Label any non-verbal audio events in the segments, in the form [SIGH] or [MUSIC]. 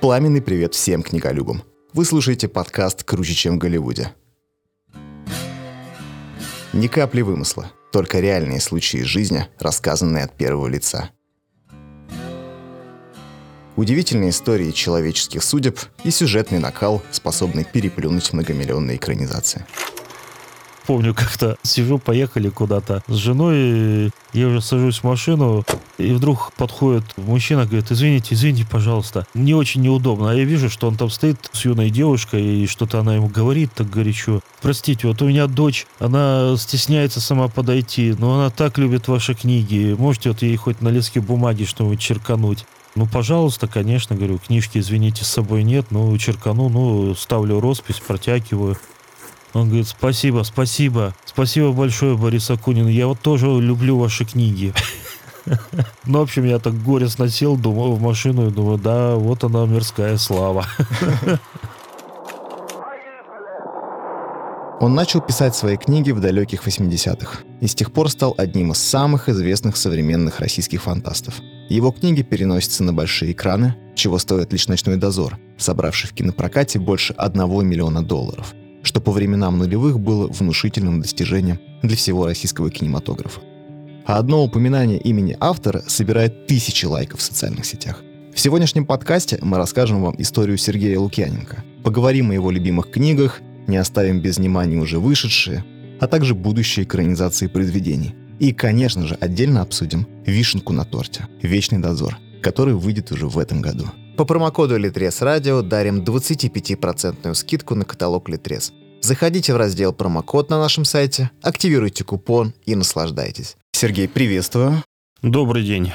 Пламенный привет всем книголюбам. Вы слушаете подкаст «Круче, чем в Голливуде». Ни капли вымысла, только реальные случаи жизни, рассказанные от первого лица. Удивительные истории человеческих судеб и сюжетный накал, способный переплюнуть многомиллионные экранизации – помню, как-то сижу, поехали куда-то с женой, я уже сажусь в машину, и вдруг подходит мужчина, говорит, извините, извините, пожалуйста, мне очень неудобно. А я вижу, что он там стоит с юной девушкой, и что-то она ему говорит так горячо. Простите, вот у меня дочь, она стесняется сама подойти, но она так любит ваши книги. Можете вот ей хоть на листке бумаги что-нибудь черкануть? Ну, пожалуйста, конечно, говорю, книжки, извините, с собой нет, ну, черкану, ну, ставлю роспись, протягиваю. Он говорит, спасибо, спасибо, спасибо большое, Борис Акунин. Я вот тоже люблю ваши книги. [LAUGHS] Ну, в общем, я так горестно сел, думаю, в машину и думаю, да, вот она, мирская слава. [LAUGHS] Он начал писать свои книги в далеких 80-х и с тех пор стал одним из самых известных современных российских фантастов. Его книги переносятся на большие экраны, чего стоит лишь «Ночной дозор», собравший в кинопрокате больше 1 миллиона долларов – что по временам нулевых было внушительным достижением для всего российского кинематографа. А одно упоминание имени автора собирает тысячи лайков в социальных сетях. В сегодняшнем подкасте мы расскажем вам историю Сергея Лукьяненко, поговорим о его любимых книгах, не оставим без внимания уже вышедшие, а также будущие экранизации произведений. И, конечно же, отдельно обсудим вишенку на торте «Вечный дозор», который выйдет уже в этом году. По промокоду Литрес Радио дарим 25% скидку на каталог Литрес. Заходите в раздел «Промокод» на нашем сайте, активируйте купон и наслаждайтесь. Сергей, приветствую. Добрый день.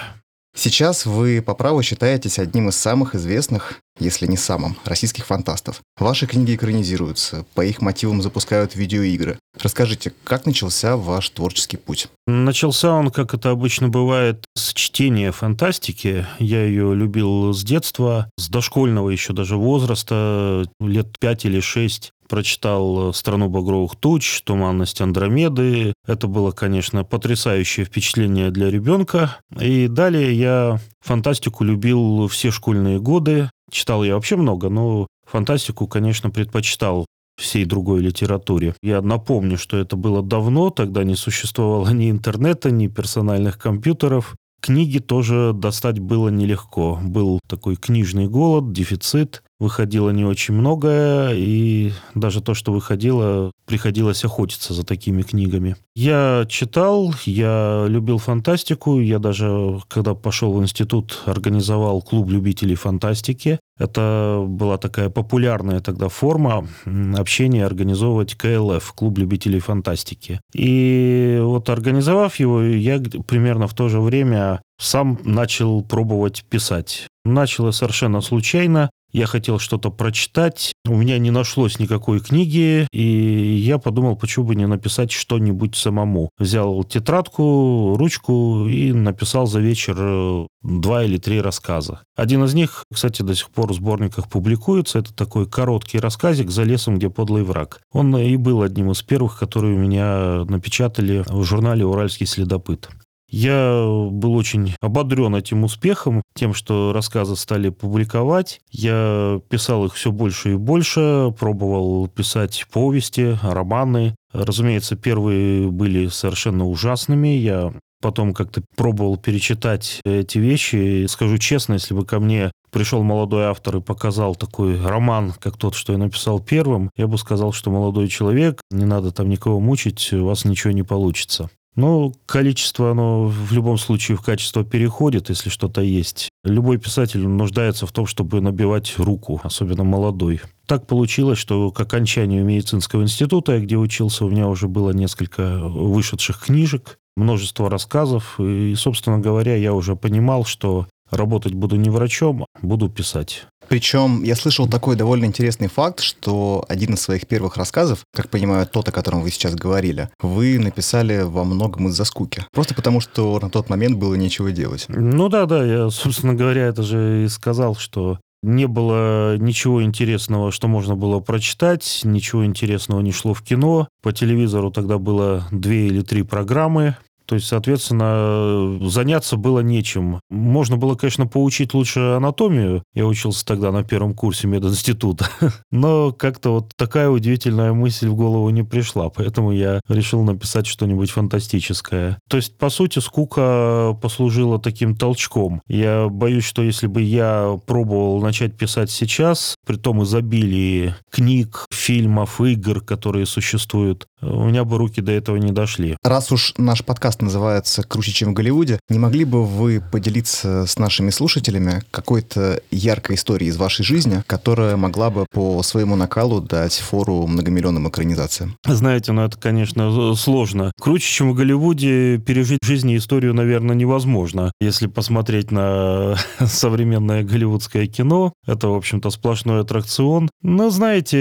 Сейчас вы по праву считаетесь одним из самых известных, если не самым, российских фантастов. Ваши книги экранизируются, по их мотивам запускают видеоигры. Расскажите, как начался ваш творческий путь? Начался он, как это обычно бывает, с чтения фантастики. Я ее любил с детства, с дошкольного еще даже возраста, лет пять или шесть прочитал «Страну багровых туч», «Туманность Андромеды». Это было, конечно, потрясающее впечатление для ребенка. И далее я фантастику любил все школьные годы. Читал я вообще много, но фантастику, конечно, предпочитал всей другой литературе. Я напомню, что это было давно, тогда не существовало ни интернета, ни персональных компьютеров. Книги тоже достать было нелегко. Был такой книжный голод, дефицит выходило не очень многое, и даже то, что выходило, приходилось охотиться за такими книгами. Я читал, я любил фантастику, я даже, когда пошел в институт, организовал клуб любителей фантастики. Это была такая популярная тогда форма общения, организовывать КЛФ, клуб любителей фантастики. И вот организовав его, я примерно в то же время сам начал пробовать писать. Начал совершенно случайно. Я хотел что-то прочитать, у меня не нашлось никакой книги, и я подумал, почему бы не написать что-нибудь самому. Взял тетрадку, ручку и написал за вечер э, два или три рассказа. Один из них, кстати, до сих пор в сборниках публикуется. Это такой короткий рассказик «За лесом, где подлый враг». Он и был одним из первых, которые у меня напечатали в журнале «Уральский следопыт». Я был очень ободрен этим успехом, тем, что рассказы стали публиковать. Я писал их все больше и больше, пробовал писать повести, романы. Разумеется, первые были совершенно ужасными. Я потом как-то пробовал перечитать эти вещи. И скажу честно, если бы ко мне пришел молодой автор и показал такой роман, как тот, что я написал первым, я бы сказал, что молодой человек, не надо там никого мучить, у вас ничего не получится. Ну, количество, оно в любом случае в качество переходит, если что-то есть. Любой писатель нуждается в том, чтобы набивать руку, особенно молодой. Так получилось, что к окончанию медицинского института, где учился, у меня уже было несколько вышедших книжек, множество рассказов. И, собственно говоря, я уже понимал, что работать буду не врачом, а буду писать. Причем я слышал такой довольно интересный факт, что один из своих первых рассказов, как понимаю, тот, о котором вы сейчас говорили, вы написали во многом из-за скуки. Просто потому, что на тот момент было нечего делать. Ну да, да, я, собственно говоря, это же и сказал, что не было ничего интересного, что можно было прочитать, ничего интересного не шло в кино. По телевизору тогда было две или три программы, То есть, соответственно, заняться было нечем. Можно было, конечно, поучить лучше анатомию. Я учился тогда на первом курсе мединститута. [LAUGHS] Но как-то вот такая удивительная мысль в голову не пришла. Поэтому я решил написать что-нибудь фантастическое. То есть, по сути, скука послужила таким толчком. Я боюсь, что если бы я пробовал начать писать сейчас, при том изобилии книг, фильмов, игр, которые существуют, у меня бы руки до этого не дошли. Раз уж наш подкаст называется «Круче, чем в Голливуде», не могли бы вы поделиться с нашими слушателями какой-то яркой историей из вашей жизни, которая могла бы по своему накалу дать фору многомиллионным экранизациям? Знаете, ну это, конечно, сложно. Круче, чем в Голливуде, пережить в жизни историю, наверное, невозможно. Если посмотреть на [LAUGHS] современное голливудское кино, это, в общем-то, сплошной аттракцион. Но, знаете,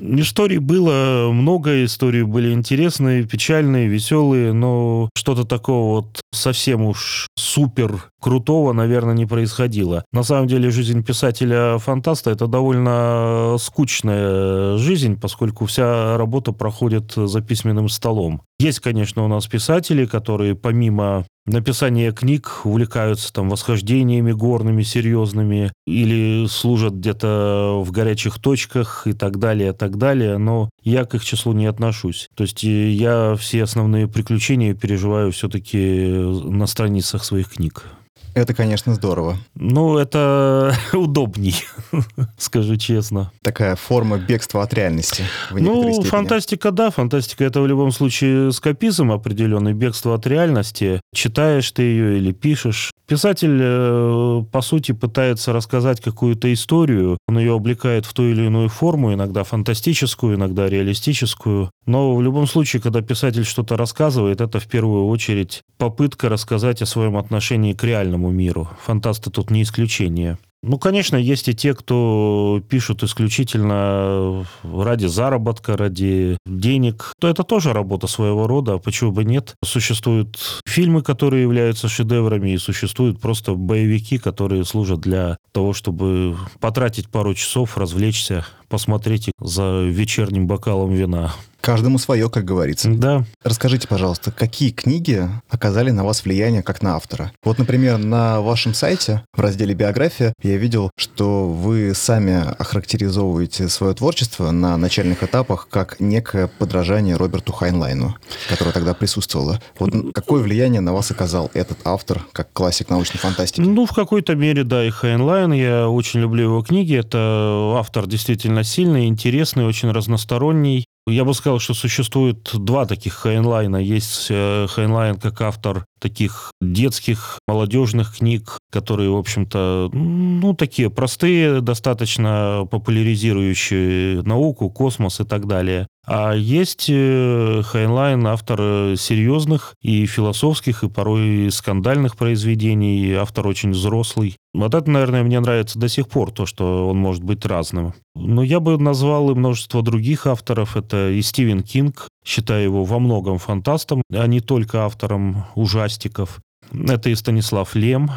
историй было много, истории были интересные, печальные, веселые, но что-то такого вот совсем уж супер крутого, наверное, не происходило. На самом деле жизнь писателя-фантаста это довольно скучная жизнь, поскольку вся работа проходит за письменным столом. Есть, конечно, у нас писатели, которые помимо написания книг увлекаются там восхождениями горными, серьезными, или служат где-то в горячих точках и так далее, так далее, но я к их числу не отношусь. То есть э, я все основные приключения переживаю все-таки на страницах своих книг. Это, конечно, здорово. Ну, это [LAUGHS] удобней, [LAUGHS] скажу честно. Такая форма бегства от реальности. ну, степени. фантастика, да, фантастика это в любом случае скопизм определенный, бегство от реальности. Читаешь ты ее или пишешь. Писатель, э, по сути, пытается рассказать какую-то историю, он ее облекает в ту или иную форму, иногда фантастическую, иногда реалистическую. Но в любом случае, когда писатель что-то рассказывает, это в первую очередь попытка рассказать о своем отношении к реальному миру. Фантасты тут не исключение. Ну, конечно, есть и те, кто пишут исключительно ради заработка, ради денег. То это тоже работа своего рода, почему бы нет. Существуют фильмы, которые являются шедеврами, и существуют просто боевики, которые служат для того, чтобы потратить пару часов, развлечься, посмотреть за вечерним бокалом вина. Каждому свое, как говорится. Да. Расскажите, пожалуйста, какие книги оказали на вас влияние как на автора? Вот, например, на вашем сайте в разделе «Биография» я видел, что вы сами охарактеризовываете свое творчество на начальных этапах как некое подражание Роберту Хайнлайну, которое тогда присутствовало. Вот какое влияние на вас оказал этот автор, как классик научной фантастики? Ну, в какой-то мере, да, и Хайнлайн. Я очень люблю его книги. Это автор действительно сильный, интересный, очень разносторонний. Я бы сказал, что существует два таких Хайнлайна. Есть э, Хайнлайн как автор таких детских, молодежных книг, которые, в общем-то, ну, такие простые, достаточно популяризирующие науку, космос и так далее. А есть э, Хайнлайн, автор э, серьезных и философских, и порой скандальных произведений, автор очень взрослый. Вот это, наверное, мне нравится до сих пор, то, что он может быть разным. Но я бы назвал и множество других авторов. Это и Стивен Кинг, считаю его во многом фантастом, а не только автором ужастиков. Это и Станислав Лем,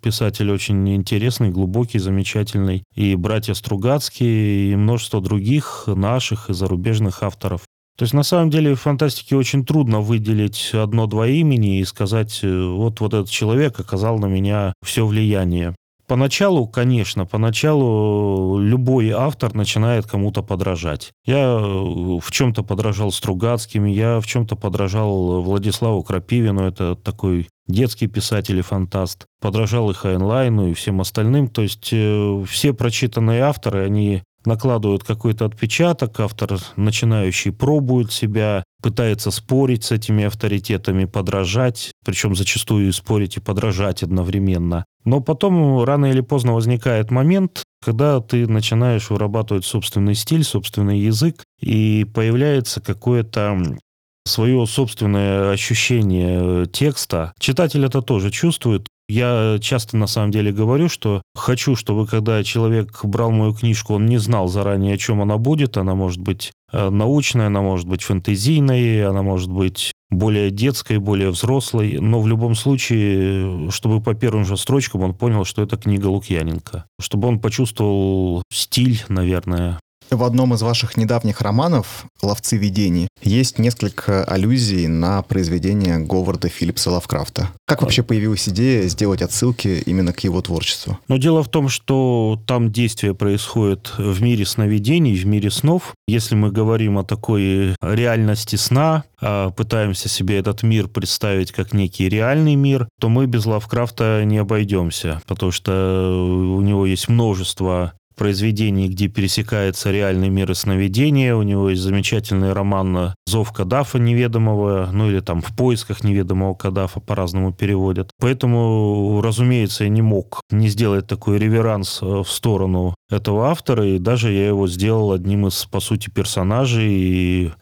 Писатель очень интересный, глубокий, замечательный. И братья Стругацкие, и множество других наших и зарубежных авторов. То есть, на самом деле, в фантастике очень трудно выделить одно-два имени и сказать, э, вот, вот этот человек оказал на меня все влияние. Поначалу, конечно, поначалу любой автор начинает кому-то подражать. Я э, в чем-то подражал Стругацким, я в чем-то подражал Владиславу Крапивину, это такой детский писатель и фантаст. Подражал и Хайнлайну, и всем остальным. То есть э, все прочитанные авторы, они накладывают какой-то отпечаток, автор начинающий пробует себя, пытается спорить с этими авторитетами, подражать, причем зачастую спорить и подражать одновременно. Но потом рано или поздно возникает момент, когда ты начинаешь вырабатывать собственный стиль, собственный язык, и появляется какое-то свое собственное ощущение текста. Читатель это тоже чувствует. Я часто на самом деле говорю, что хочу, чтобы когда человек брал мою книжку, он не знал заранее, о чем она будет. Она может быть э, научная, она может быть фэнтезийной, она может быть более детской, более взрослой, но в любом случае, чтобы по первым же строчкам он понял, что это книга Лукьяненко, чтобы он почувствовал стиль, наверное, В одном из ваших недавних романов «Ловцы видений» есть несколько аллюзий на произведение Говарда Филлипса Лавкрафта. Как вообще появилась идея сделать отсылки именно к его творчеству? Но дело в том, что там действие происходит в мире сновидений, в мире снов. Если мы говорим о такой реальности сна, а пытаемся себе этот мир представить как некий реальный мир, то мы без Лавкрафта не обойдемся, потому что у него есть множество произведений, где пересекается реальный мир и сновидения. У него есть замечательный роман «Зов Кадафа неведомого», ну или там «В поисках неведомого Кадафа» по-разному переводят. Поэтому, разумеется, я не мог не сделать такой реверанс э, в сторону этого автора, и даже я его сделал одним из, по сути, персонажей и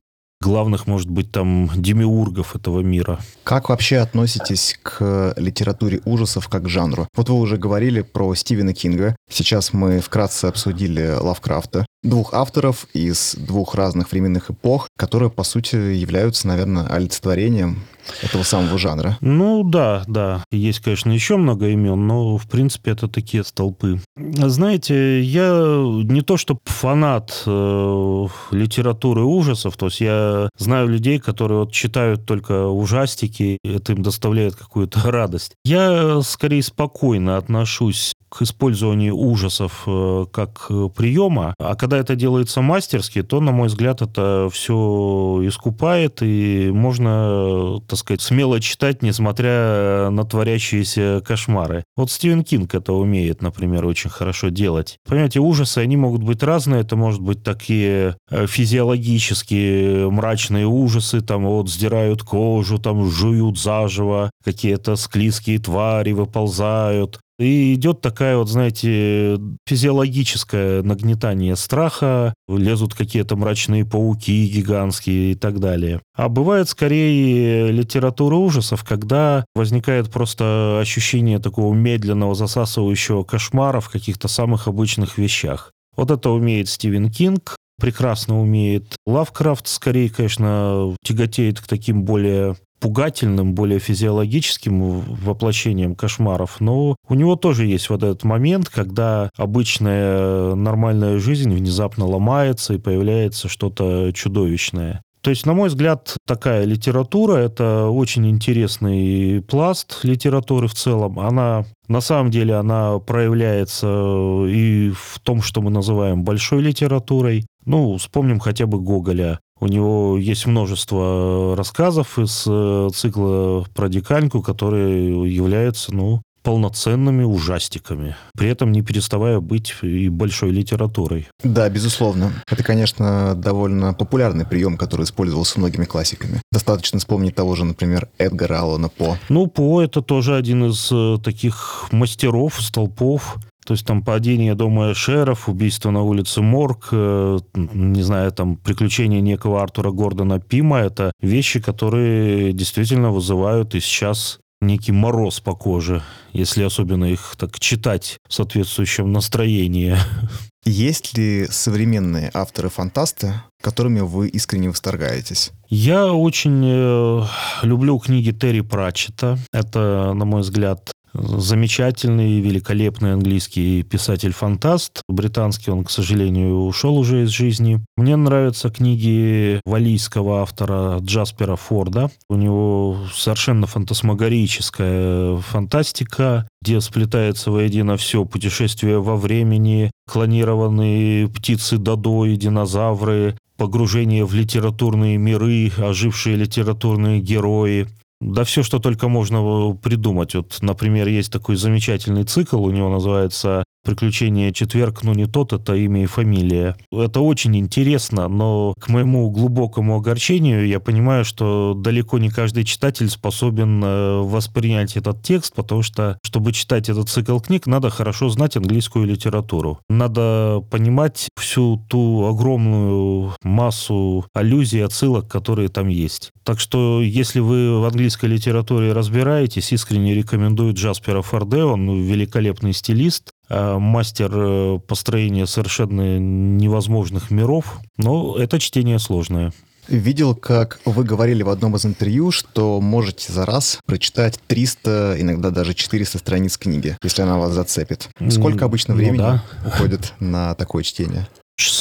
главных, может быть, там, демиургов этого мира. Как вообще относитесь к литературе ужасов как жанру? Вот вы уже говорили про Стивена Кинга. Сейчас мы вкратце обсудили Лавкрафта. Двух авторов из двух разных временных эпох, которые, по сути, являются, наверное, олицетворением этого самого жанра. Ну да, да. Есть, конечно, еще много имен, но, в принципе, это такие столпы. Знаете, я не то что фанат э, литературы ужасов, то есть я знаю людей, которые вот читают только ужастики, это им доставляет какую-то [LAUGHS] радость. Я скорее спокойно отношусь к использованию ужасов э, как приема, а когда это делается мастерски, то, на мой взгляд, это все искупает, и можно, так сказать, смело читать, несмотря на творящиеся кошмары. Вот Стивен Кинг это умеет, например, очень хорошо делать. Понимаете, ужасы, они могут быть разные, это может быть такие э, физиологические мрачные ужасы, там вот сдирают кожу, там жуют заживо, какие-то склизкие твари выползают, и идет такая вот, знаете, физиологическое нагнетание страха, лезут какие-то мрачные пауки гигантские и так далее. А бывает скорее литература ужасов, когда возникает просто ощущение такого медленного засасывающего кошмара в каких-то самых обычных вещах. Вот это умеет Стивен Кинг, прекрасно умеет. Лавкрафт скорее, конечно, тяготеет к таким более пугательным, более физиологическим воплощением кошмаров, но у него тоже есть вот этот момент, когда обычная нормальная жизнь внезапно ломается и появляется что-то чудовищное. То есть, на мой взгляд, такая литература – это очень интересный пласт литературы в целом. Она, на самом деле, она проявляется и в том, что мы называем большой литературой. Ну, вспомним хотя бы Гоголя. У него есть множество рассказов из э, цикла про диканьку, которые являются, ну, полноценными ужастиками, при этом не переставая быть и большой литературой. Да, безусловно. Это, конечно, довольно популярный прием, который использовался многими классиками. Достаточно вспомнить того же, например, Эдгара Аллана По. Ну, По — это тоже один из э, таких мастеров, столпов то есть там падение дома Эшеров, убийство на улице Морг, э, не знаю, там приключения некого Артура Гордона Пима, это вещи, которые действительно вызывают и сейчас некий мороз по коже, если особенно их так читать в соответствующем настроении. Есть ли современные авторы-фантасты, которыми вы искренне восторгаетесь? Я очень э, люблю книги Терри Пратчета. Это, на мой взгляд, замечательный, великолепный английский писатель-фантаст. Британский он, к сожалению, ушел уже из жизни. Мне нравятся книги валийского автора Джаспера Форда. У него совершенно фантасмагорическая фантастика, где сплетается воедино все. Путешествие во времени, клонированные птицы Додо и динозавры, погружение в литературные миры, ожившие литературные герои – да все, что только можно придумать. Вот, например, есть такой замечательный цикл, у него называется приключение четверг, но не тот, это имя и фамилия. Это очень интересно, но к моему глубокому огорчению я понимаю, что далеко не каждый читатель способен э, воспринять этот текст, потому что, чтобы читать этот цикл книг, надо хорошо знать английскую литературу. Надо понимать всю ту огромную массу аллюзий, отсылок, которые там есть. Так что, если вы в английской литературе разбираетесь, искренне рекомендую Джаспера Форде, он великолепный стилист, мастер э, построения совершенно невозможных миров, но это чтение сложное. Видел, как вы говорили в одном из интервью, что можете за раз прочитать 300, иногда даже 400 страниц книги, если она вас зацепит. Сколько обычно ну времени ну, да. уходит на такое чтение?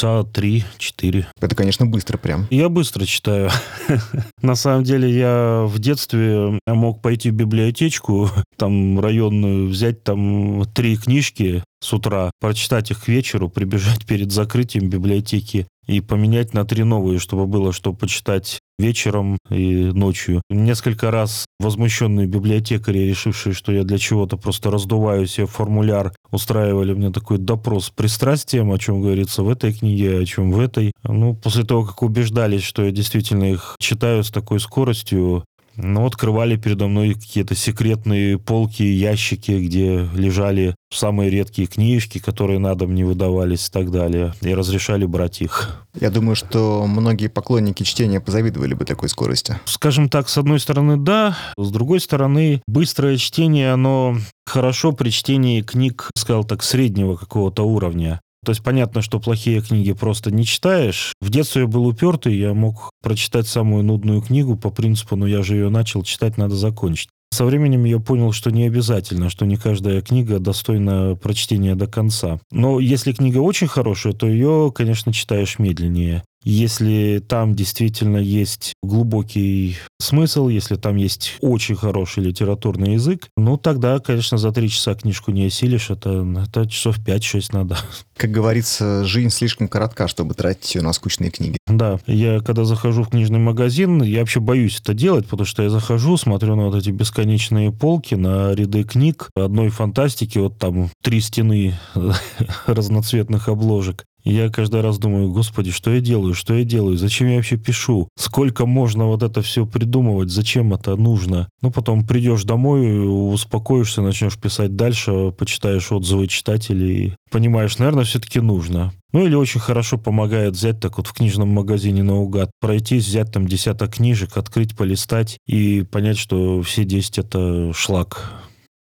Часа три-четыре. Это, конечно, быстро прям. Я быстро читаю. [LAUGHS] На самом деле я в детстве мог пойти в библиотечку, там районную, взять там три книжки с утра, прочитать их к вечеру, прибежать перед закрытием библиотеки и поменять на три новые, чтобы было что почитать вечером и ночью. Несколько раз возмущенные библиотекари, решившие, что я для чего-то просто раздуваю себе формуляр, устраивали мне такой допрос с пристрастием, о чем говорится в этой книге, о чем в этой. Ну, после того, как убеждались, что я действительно их читаю с такой скоростью, ну, открывали передо мной какие-то секретные полки, ящики, где лежали самые редкие книжки, которые на дом не выдавались и так далее, и разрешали брать их. Я думаю, что многие поклонники чтения позавидовали бы такой скорости. Скажем так, с одной стороны, да, с другой стороны, быстрое чтение, оно хорошо при чтении книг, сказал так, среднего какого-то уровня. То есть понятно, что плохие книги просто не читаешь. В детстве я был упертый, я мог прочитать самую нудную книгу по принципу, ну я же ее начал читать, надо закончить. Со временем я понял, что не обязательно, что не каждая книга достойна прочтения до конца. Но если книга очень хорошая, то ее, конечно, читаешь медленнее. Если там действительно есть глубокий смысл, если там есть очень хороший литературный язык, ну тогда, конечно, за три часа книжку не осилишь, это, это часов 5-6 надо. Как говорится, жизнь слишком коротка, чтобы тратить ее на скучные книги. Да, я когда захожу в книжный магазин, я вообще боюсь это делать, потому что я захожу, смотрю на вот эти бесконечные полки, на ряды книг, одной фантастики, вот там три стены [LAUGHS] разноцветных обложек. Я каждый раз думаю, господи, что я делаю, что я делаю, зачем я вообще пишу, сколько можно вот это все придумывать, зачем это нужно. Ну, потом придешь домой, успокоишься, начнешь писать дальше, почитаешь отзывы читателей, понимаешь, наверное, все-таки нужно. Ну, или очень хорошо помогает взять так вот в книжном магазине наугад, пройтись, взять там десяток книжек, открыть, полистать и понять, что все 10 это шлак.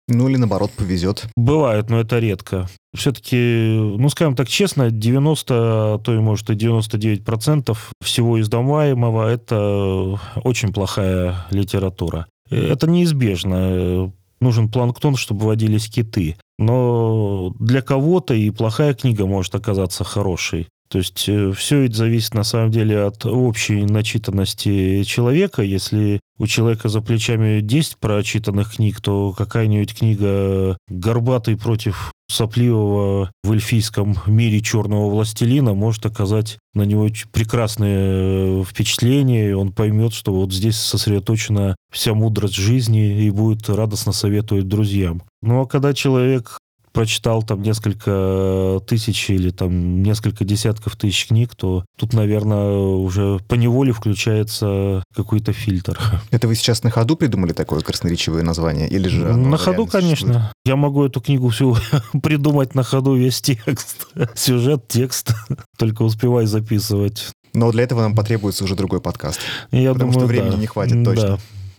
Ну или наоборот повезет. Бывает, но это редко. Все-таки, ну скажем так честно, 90, а то и может и 99 процентов всего издаваемого это очень плохая литература. Это неизбежно. Нужен планктон, чтобы водились киты. Но для кого-то и плохая книга может оказаться хорошей. То есть э, все это зависит на самом деле от общей начитанности человека. Если у человека за плечами 10 прочитанных книг, то какая-нибудь книга «Горбатый против сопливого в эльфийском мире черного властелина» может оказать на него прекрасное впечатление, и он поймет, что вот здесь сосредоточена вся мудрость жизни и будет радостно советовать друзьям. Ну а когда человек прочитал там несколько тысяч или там несколько десятков тысяч книг, то тут, наверное, уже по неволе включается какой-то фильтр. [LAUGHS] Это вы сейчас на ходу придумали такое красноречивое название? Или же на ходу, конечно. Я могу эту книгу всю [LAUGHS] придумать на ходу весь текст. [LAUGHS] Сюжет, текст. Только успевай записывать. Но для этого нам потребуется уже другой подкаст. Я потому думаю, что времени да. не хватит точно. Да.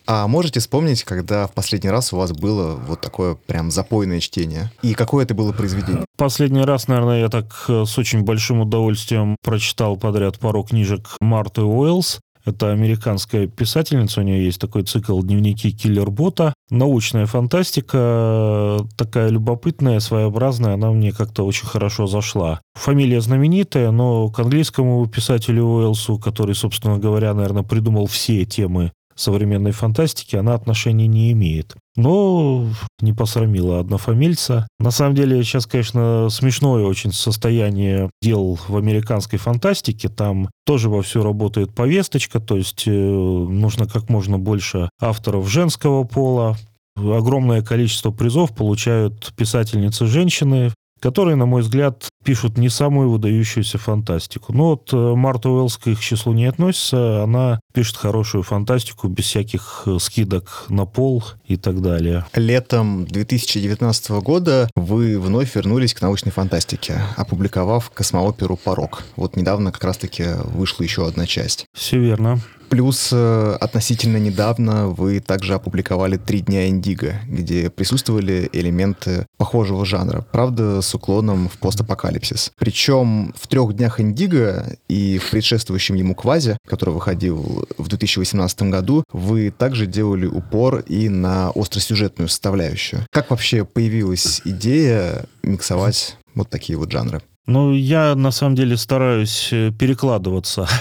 А можете вспомнить, когда в последний раз у вас было вот такое прям запойное чтение? И какое это было произведение? Последний раз, наверное, я так э, с очень большим удовольствием прочитал подряд пару книжек Марты Уэллс. Это американская писательница, у нее есть такой цикл «Дневники киллер-бота». Научная фантастика, такая любопытная, своеобразная, она мне как-то очень хорошо зашла. Фамилия знаменитая, но к английскому писателю Уэллсу, который, собственно говоря, наверное, придумал все темы современной фантастики, она отношения не имеет. Но не посрамила однофамильца. На самом деле, сейчас, конечно, смешное очень состояние дел в американской фантастике. Там тоже во все работает повесточка, то есть э, нужно как можно больше авторов женского пола. Огромное количество призов получают писательницы-женщины, которые, на мой взгляд, пишут не самую выдающуюся фантастику. Но вот э, Марта Уэллс к их числу не относится. Она пишет хорошую фантастику без всяких э, скидок на пол и так далее. Летом 2019 года вы вновь вернулись к научной фантастике, опубликовав космооперу «Порог». Вот недавно как раз-таки вышла еще одна часть. Все верно. Плюс э, относительно недавно вы также опубликовали «Три дня Индиго», где присутствовали элементы похожего жанра, правда, с уклоном в постапокалипсис. Причем в «Трех днях Индиго» и в предшествующем ему «Квазе», который выходил в 2018 году, вы также делали упор и на остросюжетную составляющую. Как вообще появилась идея миксовать вот такие вот жанры? Ну, я на самом деле стараюсь э, перекладываться. [LAUGHS]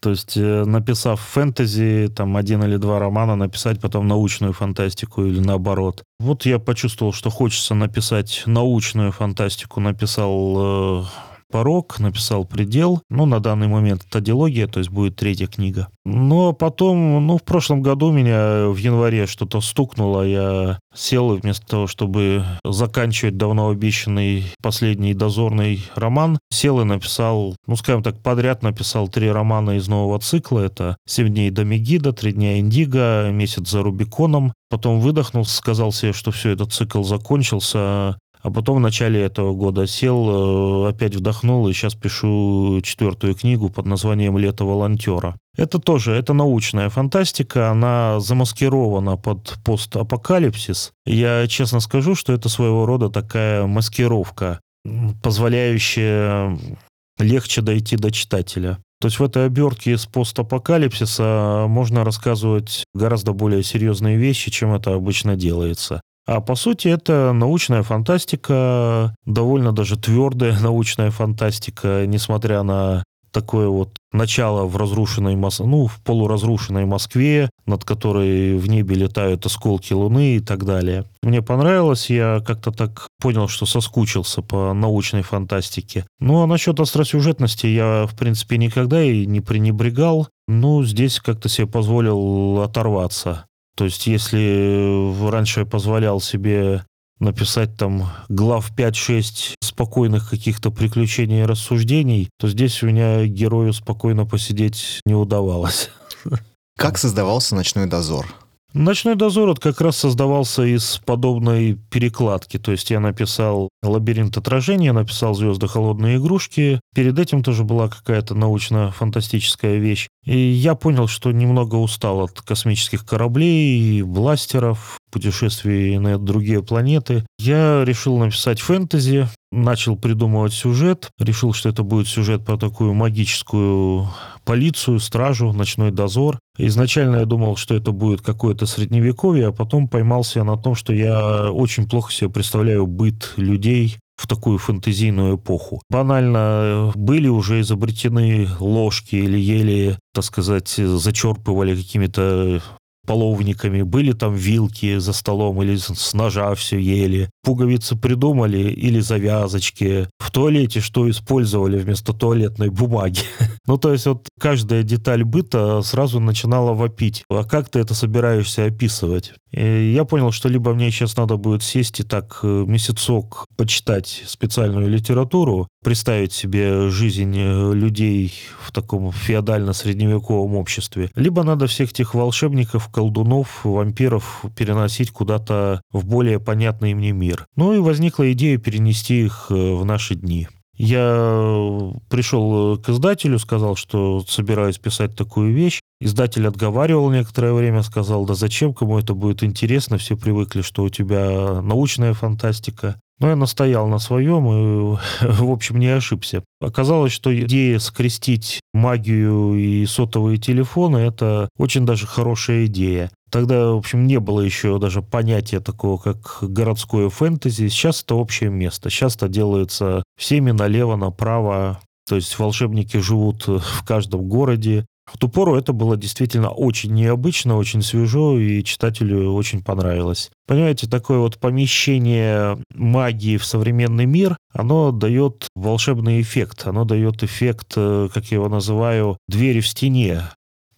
То есть, э, написав фэнтези, там, один или два романа, написать потом научную фантастику или наоборот. Вот я почувствовал, что хочется написать научную фантастику, написал э, порог, написал предел. Ну, на данный момент это дилогия, то есть будет третья книга. Но потом, ну, в прошлом году меня в январе что-то стукнуло, я сел и вместо того, чтобы заканчивать давно обещанный последний дозорный роман, сел и написал, ну, скажем так, подряд написал три романа из нового цикла. Это «Семь дней до Мегида», «Три дня Индиго», «Месяц за Рубиконом». Потом выдохнул, сказал себе, что все, этот цикл закончился, а потом в начале этого года сел, э, опять вдохнул, и сейчас пишу четвертую книгу под названием «Лето волонтера». Это тоже, это научная фантастика, она замаскирована под постапокалипсис. Я честно скажу, что это своего рода такая маскировка, позволяющая легче дойти до читателя. То есть в этой обертке из постапокалипсиса можно рассказывать гораздо более серьезные вещи, чем это обычно делается. А по сути это научная фантастика, довольно даже твердая [LAUGHS] научная фантастика, несмотря на такое вот начало в разрушенной, ну, в полуразрушенной Москве, над которой в небе летают осколки Луны и так далее. Мне понравилось, я как-то так понял, что соскучился по научной фантастике. Ну, а насчет остросюжетности я, в принципе, никогда и не пренебрегал. Ну, здесь как-то себе позволил оторваться. То есть, если раньше я позволял себе написать там глав 5-6 спокойных каких-то приключений и рассуждений, то здесь у меня герою спокойно посидеть не удавалось. Как создавался «Ночной дозор»? Ночной дозор как раз создавался из подобной перекладки. То есть я написал «Лабиринт отражения», написал «Звезды холодные игрушки». Перед этим тоже была какая-то научно-фантастическая вещь. И я понял, что немного устал от космических кораблей, бластеров, путешествий на другие планеты. Я решил написать фэнтези, начал придумывать сюжет, решил, что это будет сюжет про такую магическую полицию, стражу, ночной дозор. Изначально я думал, что это будет какое-то средневековье, а потом поймался на том, что я очень плохо себе представляю быт людей в такую фэнтезийную эпоху. Банально были уже изобретены ложки или еле, так сказать, зачерпывали какими-то половниками, были там вилки за столом или с ножа все ели. Пуговицы придумали или завязочки. В туалете что использовали вместо туалетной бумаги. [LAUGHS] ну, то есть вот каждая деталь быта сразу начинала вопить. А как ты это собираешься описывать? И я понял, что либо мне сейчас надо будет сесть и так э, месяцок почитать специальную литературу, представить себе жизнь э, людей в таком феодально-средневековом обществе, либо надо всех этих волшебников, колдунов, вампиров переносить куда-то в более понятный мне мир. Ну и возникла идея перенести их э, в наши дни. Я пришел к издателю, сказал, что собираюсь писать такую вещь. Издатель отговаривал некоторое время, сказал, да зачем, кому это будет интересно, все привыкли, что у тебя научная фантастика. Но я настоял на своем и, [LAUGHS] в общем, не ошибся. Оказалось, что идея скрестить магию и сотовые телефоны – это очень даже хорошая идея. Тогда, в общем, не было еще даже понятия такого, как городское фэнтези. Сейчас это общее место. Сейчас это делается всеми налево, направо. То есть волшебники живут в каждом городе. В ту пору это было действительно очень необычно, очень свежо, и читателю очень понравилось. Понимаете, такое вот помещение магии в современный мир, оно дает волшебный эффект. Оно дает эффект, э, как я его называю, двери в стене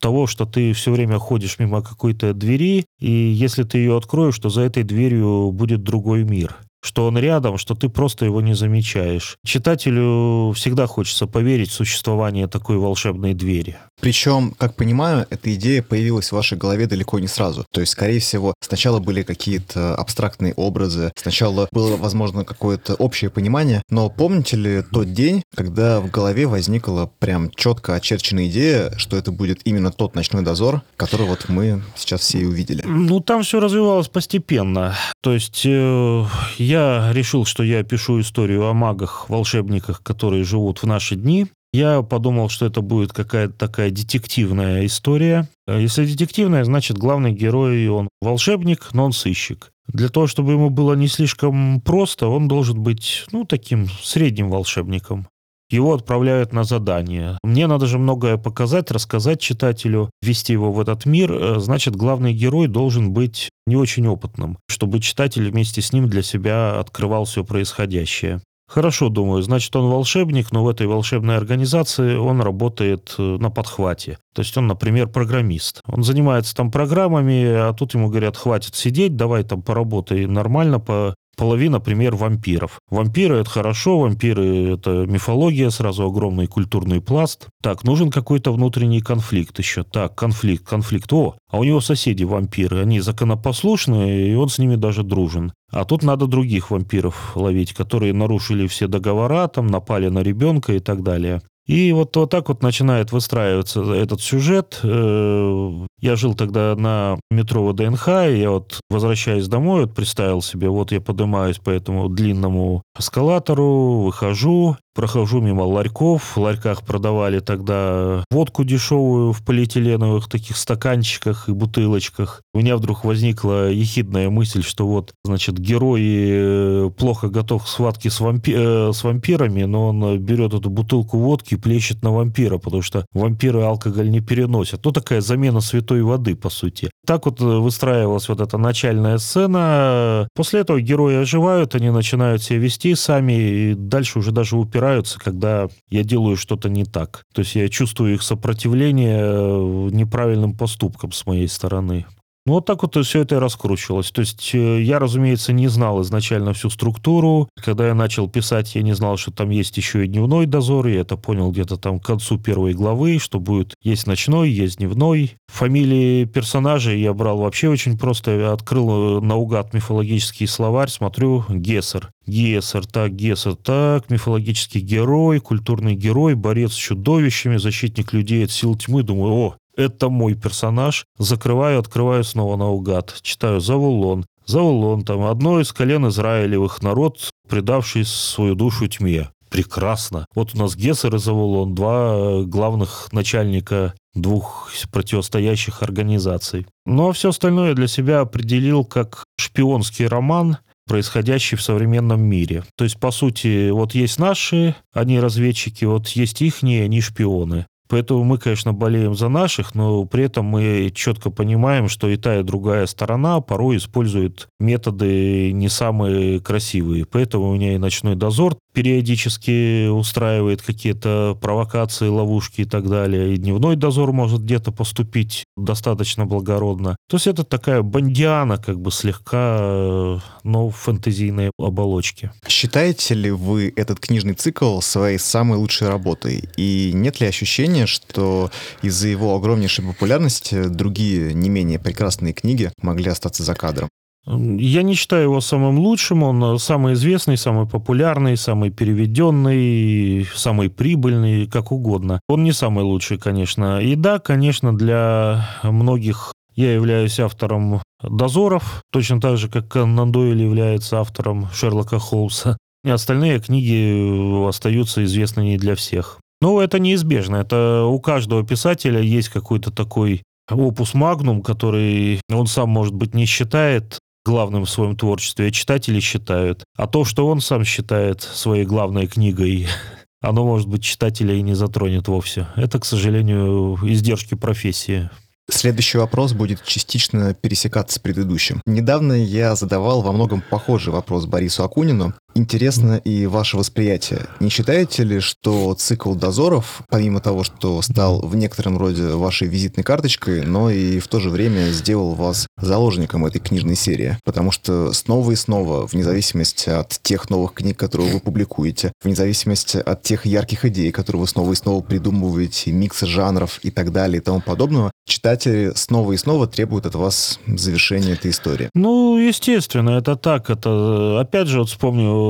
того, что ты все время ходишь мимо какой-то двери, и если ты ее откроешь, то за этой дверью будет другой мир что он рядом, что ты просто его не замечаешь. Читателю всегда хочется поверить в существование такой волшебной двери. Причем, как понимаю, эта идея появилась в вашей голове далеко не сразу. То есть, скорее всего, сначала были какие-то абстрактные образы, сначала было, возможно, какое-то общее понимание, но помните ли тот день, когда в голове возникла прям четко очерченная идея, что это будет именно тот ночной дозор, который вот мы сейчас все и увидели? Ну, там все развивалось постепенно. То есть, э, я решил, что я пишу историю о магах, волшебниках, которые живут в наши дни. Я подумал, что это будет какая-то такая детективная история. Если детективная, значит, главный герой, он волшебник, но он сыщик. Для того, чтобы ему было не слишком просто, он должен быть, ну, таким средним волшебником его отправляют на задание. Мне надо же многое показать, рассказать читателю, ввести его в этот мир. Э, значит, главный герой должен быть не очень опытным, чтобы читатель вместе с ним для себя открывал все происходящее. Хорошо, думаю, значит, он волшебник, но в этой волшебной организации он работает э, на подхвате. То есть он, например, программист. Он занимается там программами, а тут ему говорят, хватит сидеть, давай там поработай нормально, по половина, например, вампиров. Вампиры — это хорошо, вампиры — это мифология, сразу огромный культурный пласт. Так, нужен какой-то внутренний конфликт еще. Так, конфликт, конфликт. О, а у него соседи вампиры, они законопослушные, и он с ними даже дружен. А тут надо других вампиров ловить, которые нарушили все договора, там напали на ребенка и так далее. И вот, вот так вот начинает выстраиваться этот сюжет. Э, я жил тогда на метро ВДНХ, и я вот, возвращаясь домой, вот представил себе, вот я поднимаюсь по этому длинному эскалатору, выхожу, прохожу мимо ларьков. В ларьках продавали тогда водку дешевую в полиэтиленовых таких стаканчиках и бутылочках. У меня вдруг возникла ехидная мысль, что вот, значит, герой э, плохо готов к схватке с, вампи э, с вампирами, но он берет эту бутылку водки и плещет на вампира, потому что вампиры алкоголь не переносят. Ну, такая замена святой воды, по сути. Так вот выстраивалась вот эта начальная сцена. После этого герои оживают, они начинают себя вести сами, и дальше уже даже упираются упираются, когда я делаю что-то не так. То есть я чувствую их сопротивление э, неправильным поступкам с моей стороны. Ну, вот так вот все это и раскручивалось. То есть э, я, разумеется, не знал изначально всю структуру. Когда я начал писать, я не знал, что там есть еще и дневной дозор. Я это понял где-то там к концу первой главы, что будет есть ночной, есть дневной. Фамилии персонажей я брал вообще очень просто. Я открыл э, наугад мифологический словарь, смотрю Гессер. Гессер, так, Гессер, так, мифологический герой, культурный герой, борец с чудовищами, защитник людей от сил тьмы. Думаю, о, это мой персонаж. Закрываю, открываю снова наугад. Читаю «Завулон». Завулон там одно из колен Израилевых, народ, предавший свою душу тьме. Прекрасно. Вот у нас Гессер и Завулон, два главных начальника двух противостоящих организаций. Ну а все остальное для себя определил как шпионский роман, происходящий в современном мире. То есть, по сути, вот есть наши, они разведчики, вот есть ихние, они шпионы. Поэтому мы, конечно, болеем за наших, но при этом мы четко понимаем, что и та, и другая сторона порой использует методы не самые красивые. Поэтому у меня и ночной дозор периодически устраивает какие-то провокации, ловушки и так далее. И дневной дозор может где-то поступить достаточно благородно. То есть это такая бандиана, как бы слегка, но в фэнтезийной оболочке. Считаете ли вы этот книжный цикл своей самой лучшей работой? И нет ли ощущения, что из-за его огромнейшей популярности другие не менее прекрасные книги могли остаться за кадром? Я не считаю его самым лучшим. Он самый известный, самый популярный, самый переведенный, самый прибыльный, как угодно. Он не самый лучший, конечно. И да, конечно, для многих я являюсь автором «Дозоров», точно так же, как Конан Дойль является автором Шерлока Холмса. И остальные книги остаются известны не для всех. Но это неизбежно. Это у каждого писателя есть какой-то такой опус магнум, который он сам, может быть, не считает главным в своем творчестве, а читатели считают. А то, что он сам считает своей главной книгой, [LAUGHS] оно, может быть, читателя и не затронет вовсе. Это, к сожалению, издержки профессии. Следующий вопрос будет частично пересекаться с предыдущим. Недавно я задавал во многом похожий вопрос Борису Акунину. Интересно и ваше восприятие. Не считаете ли, что цикл дозоров, помимо того, что стал в некотором роде вашей визитной карточкой, но и в то же время сделал вас заложником этой книжной серии? Потому что снова и снова, вне зависимости от тех новых книг, которые вы публикуете, вне зависимости от тех ярких идей, которые вы снова и снова придумываете, миксы жанров и так далее и тому подобного, читатели снова и снова требуют от вас завершения этой истории. Ну, естественно, это так. Это, опять же, вот вспомню э,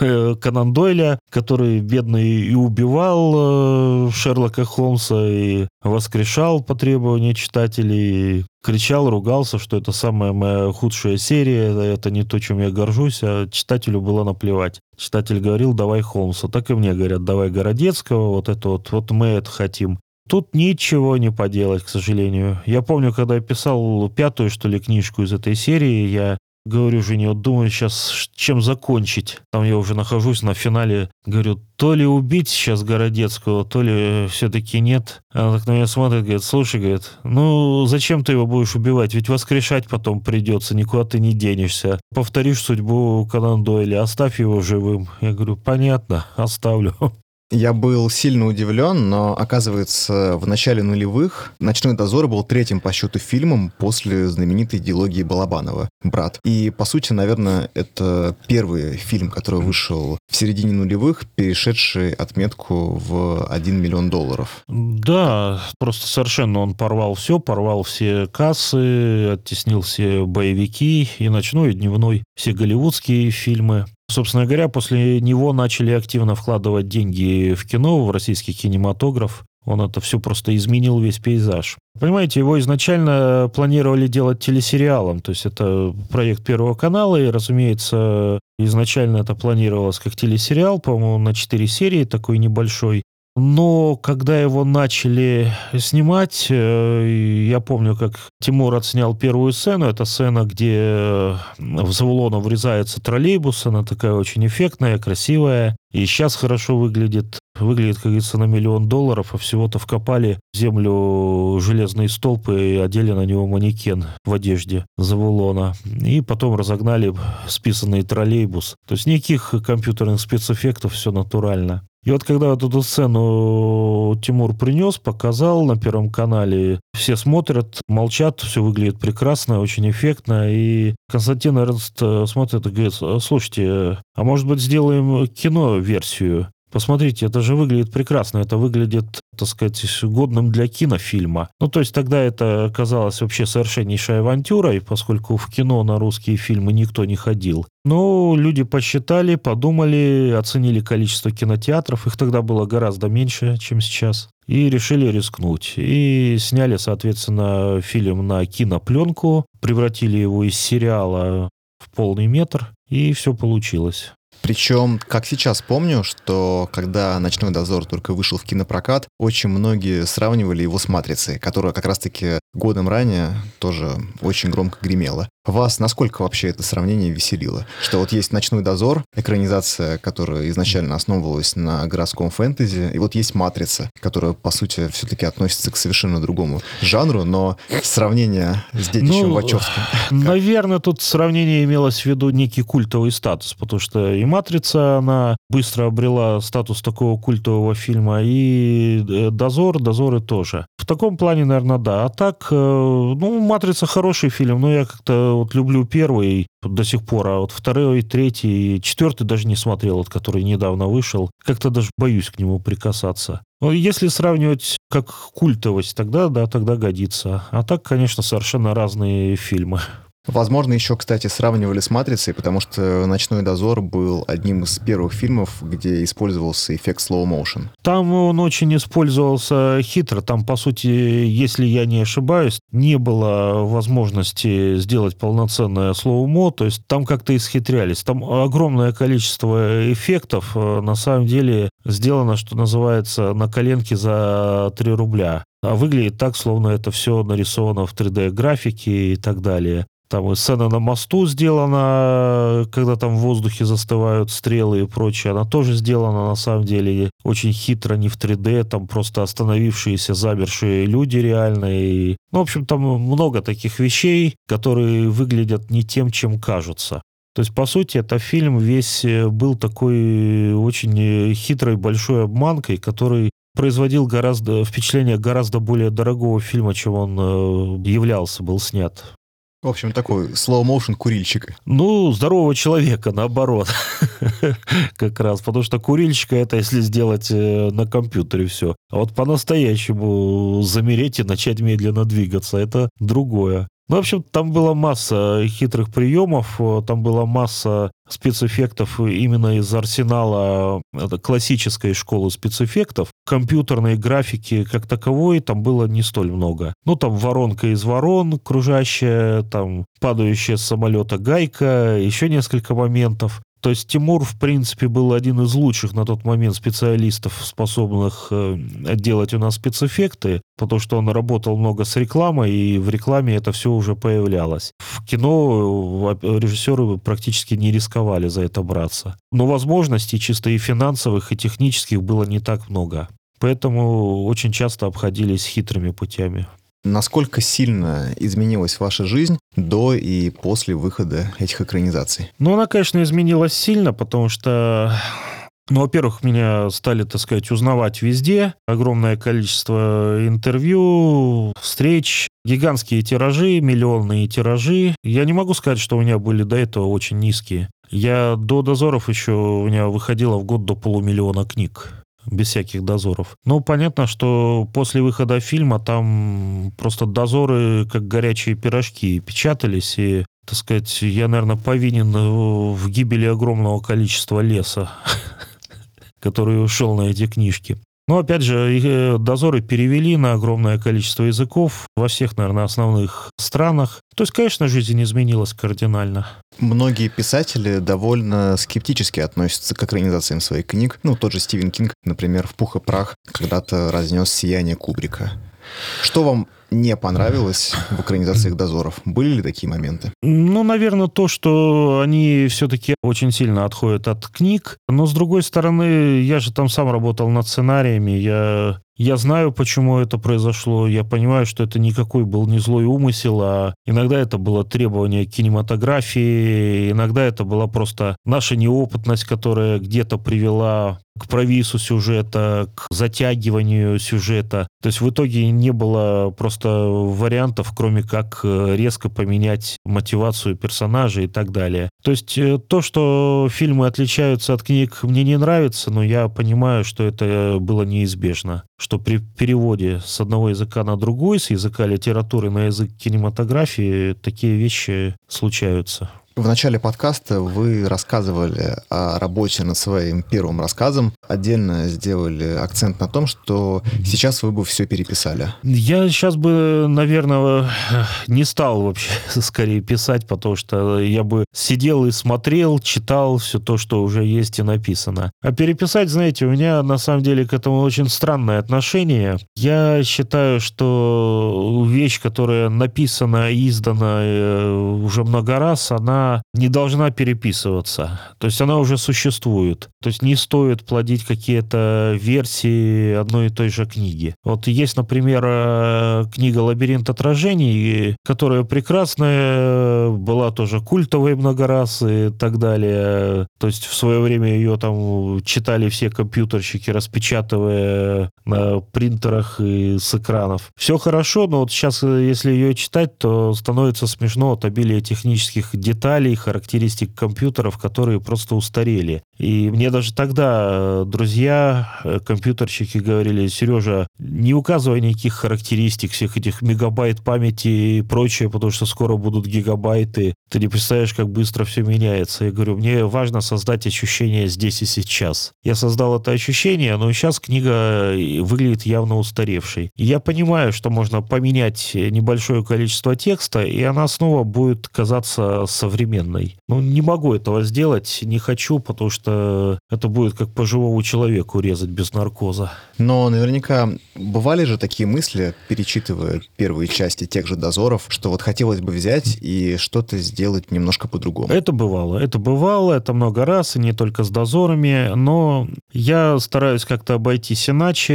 [LAUGHS] Конан Дойля, который, бедный, и убивал э, Шерлока Холмса, и воскрешал по требованию читателей, кричал, ругался, что это самая моя худшая серия, это не то, чем я горжусь, а читателю было наплевать. Читатель говорил, давай Холмса. Так и мне говорят, давай Городецкого, вот это вот, вот мы это хотим. Тут ничего не поделать, к сожалению. Я помню, когда я писал пятую, что ли, книжку из этой серии, я говорю жене, вот думаю сейчас, чем закончить. Там я уже нахожусь на финале, говорю, то ли убить сейчас Городецкого, то ли все-таки нет. Она так на меня смотрит, говорит, слушай, говорит, ну зачем ты его будешь убивать? Ведь воскрешать потом придется, никуда ты не денешься. Повторишь судьбу Конан Дойля, оставь его живым. Я говорю, понятно, оставлю. Я был сильно удивлен, но, оказывается, в начале нулевых «Ночной дозор» был третьим по счету фильмом после знаменитой идеологии Балабанова «Брат». И, по сути, наверное, это первый фильм, который вышел в середине нулевых, перешедший отметку в 1 миллион долларов. Да, просто совершенно он порвал все, порвал все кассы, оттеснил все боевики, и ночной, и дневной, все голливудские фильмы. Собственно говоря, после него начали активно вкладывать деньги в кино, в российский кинематограф. Он это все просто изменил весь пейзаж. Понимаете, его изначально планировали делать телесериалом, то есть это проект Первого канала, и, разумеется, изначально это планировалось как телесериал, по-моему, на 4 серии, такой небольшой. Но когда его начали снимать, э, я помню, как Тимур отснял первую сцену. Это сцена, где э, в Завулона врезается троллейбус. Она такая очень эффектная, красивая. И сейчас хорошо выглядит. Выглядит, как говорится, на миллион долларов, а всего-то вкопали в землю железные столпы и одели на него манекен в одежде Завулона. И потом разогнали списанный троллейбус. То есть никаких компьютерных спецэффектов, все натурально. И вот когда вот эту сцену Тимур принес, показал на Первом канале, все смотрят, молчат, все выглядит прекрасно, очень эффектно. И Константин Эрнст э, смотрит и говорит, слушайте, а может быть сделаем кино-версию? Посмотрите, это же выглядит прекрасно, это выглядит, так сказать, годным для кинофильма. Ну, то есть тогда это казалось вообще совершеннейшей авантюрой, поскольку в кино на русские фильмы никто не ходил. Но люди посчитали, подумали, оценили количество кинотеатров, их тогда было гораздо меньше, чем сейчас, и решили рискнуть. И сняли, соответственно, фильм на кинопленку, превратили его из сериала в полный метр, и все получилось. Причем, как сейчас помню, что когда «Ночной дозор» только вышел в кинопрокат, очень многие сравнивали его с «Матрицей», которая как раз-таки годом ранее тоже очень громко гремела. Вас насколько вообще это сравнение веселило? Что вот есть «Ночной дозор», экранизация, которая изначально основывалась на городском фэнтези, и вот есть «Матрица», которая, по сути, все-таки относится к совершенно другому жанру, но сравнение с детищем ну, Вачовским. [LAUGHS] Наверное, тут сравнение имелось в виду некий культовый статус, потому что и «Матрица», она быстро обрела статус такого культового фильма, и э, «Дозор», «Дозоры» тоже. В таком плане, наверное, да. А так, э, ну, «Матрица» хороший фильм, но я как-то вот люблю первый до сих пор, а вот второй, третий, четвертый даже не смотрел, вот который недавно вышел. Как-то даже боюсь к нему прикасаться. Но если сравнивать как культовость, тогда да, тогда годится. А так, конечно, совершенно разные фильмы. Возможно, еще, кстати, сравнивали с «Матрицей», потому что «Ночной дозор» был одним из первых фильмов, где использовался эффект slow motion. Там он очень использовался хитро. Там, по сути, если я не ошибаюсь, не было возможности сделать полноценное слоумо, то есть там как-то исхитрялись. Там огромное количество эффектов, э, на самом деле, сделано, что называется, на коленке за 3 рубля. А выглядит так, словно это все нарисовано в 3D-графике и так далее. Там и сцена на мосту сделана, когда там в воздухе застывают стрелы и прочее. Она тоже сделана, на самом деле, очень хитро, не в 3D. Там просто остановившиеся, замершие люди реальные. Ну, в общем, там много таких вещей, которые выглядят не тем, чем кажутся. То есть, по сути, это фильм весь э, был такой очень э, хитрой большой обманкой, который производил гораздо впечатление гораздо более дорогого фильма, чем он э, являлся, был снят. В общем, такой slow-motion курильщик. Ну, здорового человека, наоборот. [LAUGHS] как раз. Потому что курильщика это если сделать э, на компьютере все. А вот по-настоящему замереть и начать медленно двигаться, это другое. Ну, в общем, там была масса хитрых приемов, э, там была масса спецэффектов именно из арсенала это классической школы спецэффектов. Компьютерной графики как таковой там было не столь много. Ну, там воронка из ворон кружащая, там падающая с самолета гайка, еще несколько моментов. То есть Тимур, в принципе, был один из лучших на тот момент специалистов, способных э, делать у нас спецэффекты, потому что он работал много с рекламой, и в рекламе это все уже появлялось. В кино э, режиссеры практически не рисковали за это браться. Но возможностей чисто и финансовых, и технических было не так много. Поэтому очень часто обходились хитрыми путями. Насколько сильно изменилась ваша жизнь до и после выхода этих экранизаций? Ну, она, конечно, изменилась сильно, потому что ну, во-первых, меня стали, так сказать, узнавать везде. Огромное количество интервью, встреч, гигантские тиражи, миллионные тиражи. Я не могу сказать, что у меня были до этого очень низкие. Я до дозоров еще, у меня выходило в год до полумиллиона книг без всяких дозоров. Ну, понятно, что после выхода фильма там просто дозоры, как горячие пирожки, печатались, и так сказать, я, наверное, повинен в гибели огромного количества леса, [LAUGHS] который ушел на эти книжки. Но, опять же, э, дозоры перевели на огромное количество языков во всех, наверное, основных странах. То есть, конечно, жизнь изменилась кардинально. Многие писатели довольно скептически относятся к экранизациям своих книг. Ну, тот же Стивен Кинг, например, в «Пух и прах» когда-то разнес «Сияние Кубрика». Что вам не понравилось в экранизациях «Дозоров»? Были ли такие моменты? Ну, наверное, то, что они все-таки очень сильно отходят от книг. Но, с другой стороны, я же там сам работал над сценариями. Я я знаю, почему это произошло. Я понимаю, что это никакой был не злой умысел, а иногда это было требование кинематографии, иногда это была просто наша неопытность, которая где-то привела к провису сюжета, к затягиванию сюжета. То есть в итоге не было просто вариантов, кроме как э, резко поменять мотивацию персонажей и так далее. То есть э, то, что фильмы отличаются от книг, мне не нравится, но я понимаю, что это было неизбежно что при переводе с одного языка на другой, с языка литературы на язык кинематографии, такие вещи случаются. В начале подкаста вы рассказывали о работе над своим первым рассказом. Отдельно сделали акцент на том, что сейчас вы бы все переписали. Я сейчас бы, наверное, не стал вообще [LAUGHS] скорее писать, потому что я бы сидел и смотрел, читал все то, что уже есть и написано. А переписать, знаете, у меня на самом деле к этому очень странное отношение. Я считаю, что вещь, которая написана издана э, уже много раз, она не должна переписываться. То есть она уже существует. То есть не стоит плодить какие-то версии одной и той же книги. Вот есть, например, э, книга «Лабиринт отражений», которая прекрасная, была тоже культовой много раз и так далее. То есть в свое время ее там читали все компьютерщики, распечатывая на принтерах и с экранов. Все хорошо, но вот сейчас, э, если ее читать, то становится смешно от обилия технических деталей, деталей, характеристик компьютеров, которые просто устарели. И мне даже тогда э, друзья, э, компьютерщики говорили, Сережа, не указывай никаких характеристик, всех этих мегабайт памяти и прочее, потому что скоро будут гигабайты. Ты не представляешь, как быстро все меняется. Я говорю, мне важно создать ощущение здесь и сейчас. Я создал это ощущение, но сейчас книга э, выглядит явно устаревшей. И я понимаю, что можно поменять небольшое количество текста, и она снова будет казаться современной современной. Ну, не могу этого сделать, не хочу, потому что это будет как по живому человеку резать без наркоза. Но наверняка бывали же такие мысли, перечитывая первые части тех же дозоров, что вот хотелось бы взять и что-то сделать немножко по-другому. Это бывало, это бывало, это много раз, и не только с дозорами, но я стараюсь как-то обойтись иначе.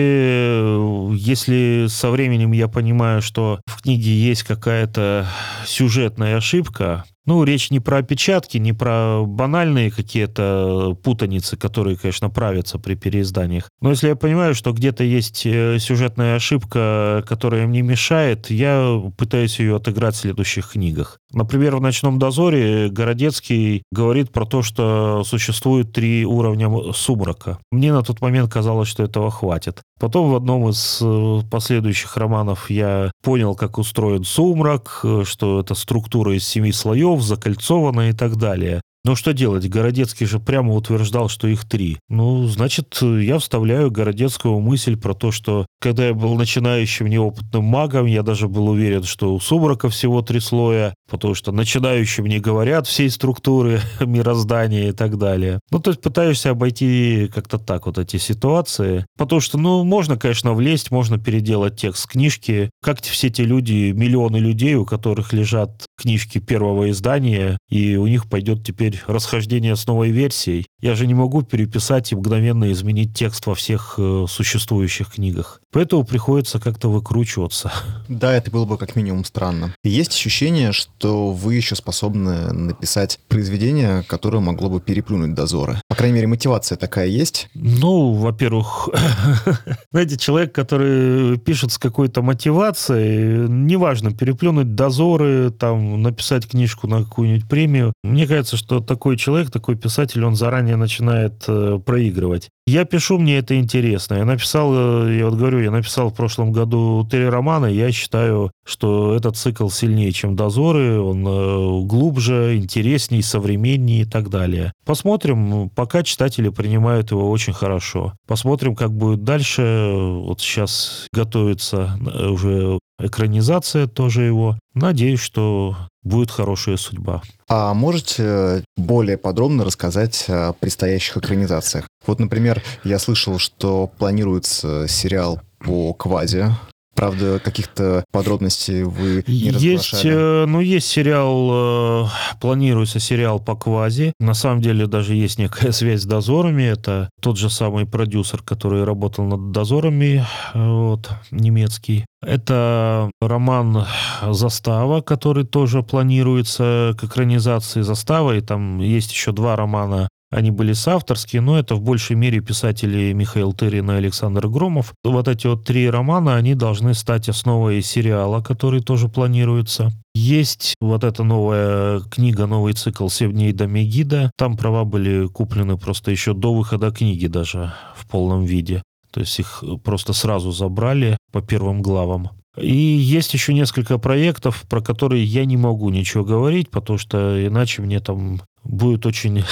Если со временем я понимаю, что в книге есть какая-то сюжетная ошибка, ну, речь не про опечатки, не про банальные какие-то путаницы, которые, конечно, правятся при переизданиях. Но если я понимаю, что где-то есть э, сюжетная ошибка, которая мне мешает, я пытаюсь ее отыграть в следующих книгах. Например, в «Ночном дозоре» Городецкий говорит про то, что существует три уровня сумрака. Мне на тот момент казалось, что этого хватит. Потом в одном из э, последующих романов я понял, как устроен сумрак, э, что это структура из семи слоев, закольцована и так далее. Ну, что делать? Городецкий же прямо утверждал, что их три. Ну, значит, я вставляю Городецкого мысль про то, что когда я был начинающим неопытным магом, я даже был уверен, что у Сумрака всего три слоя, потому что начинающим не говорят всей структуры [LAUGHS] мироздания и так далее. Ну, то есть пытаешься обойти как-то так вот эти ситуации, потому что, ну, можно, конечно, влезть, можно переделать текст книжки, как все те люди, миллионы людей, у которых лежат книжки первого издания, и у них пойдет теперь расхождение с новой версией. Я же не могу переписать и мгновенно изменить текст во всех э, существующих книгах. Поэтому приходится как-то выкручиваться. Да, это было бы как минимум странно. Есть ощущение, что вы еще способны написать произведение, которое могло бы переплюнуть дозоры. По крайней мере, мотивация такая есть? Ну, во-первых, [LAUGHS] знаете, человек, который пишет с какой-то мотивацией, неважно, переплюнуть дозоры, там, написать книжку на какую-нибудь премию, мне кажется, что такой человек, такой писатель, он заранее начинает э, проигрывать. Я пишу, мне это интересно. Я написал, э, я вот говорю, я написал в прошлом году три романа. Я считаю, что этот цикл сильнее, чем «Дозоры». Он э, глубже, интереснее, современнее и так далее. Посмотрим. Пока читатели принимают его очень хорошо. Посмотрим, как будет дальше. Вот сейчас готовится э, уже экранизация тоже его. Надеюсь, что будет хорошая судьба. А можете более подробно рассказать о предстоящих экранизациях? Вот, например, я слышал, что планируется сериал по Квазе. Правда, каких-то подробностей вы не Есть, э, ну, есть сериал, э, планируется сериал по Квази. На самом деле даже есть некая [LAUGHS] связь с дозорами. Это тот же самый продюсер, который работал над дозорами, э, вот, немецкий. Это роман «Застава», который тоже планируется к экранизации «Застава», и там есть еще два романа они были соавторские, но это в большей мере писатели Михаил Тырин и Александр Громов. Вот эти вот три романа, они должны стать основой сериала, который тоже планируется. Есть вот эта новая книга, новый цикл «Семь дней до Мегида». Там права были куплены просто еще до выхода книги даже в полном виде. То есть их просто сразу забрали по первым главам. И есть еще несколько проектов, про которые я не могу ничего говорить, потому что иначе мне там будет очень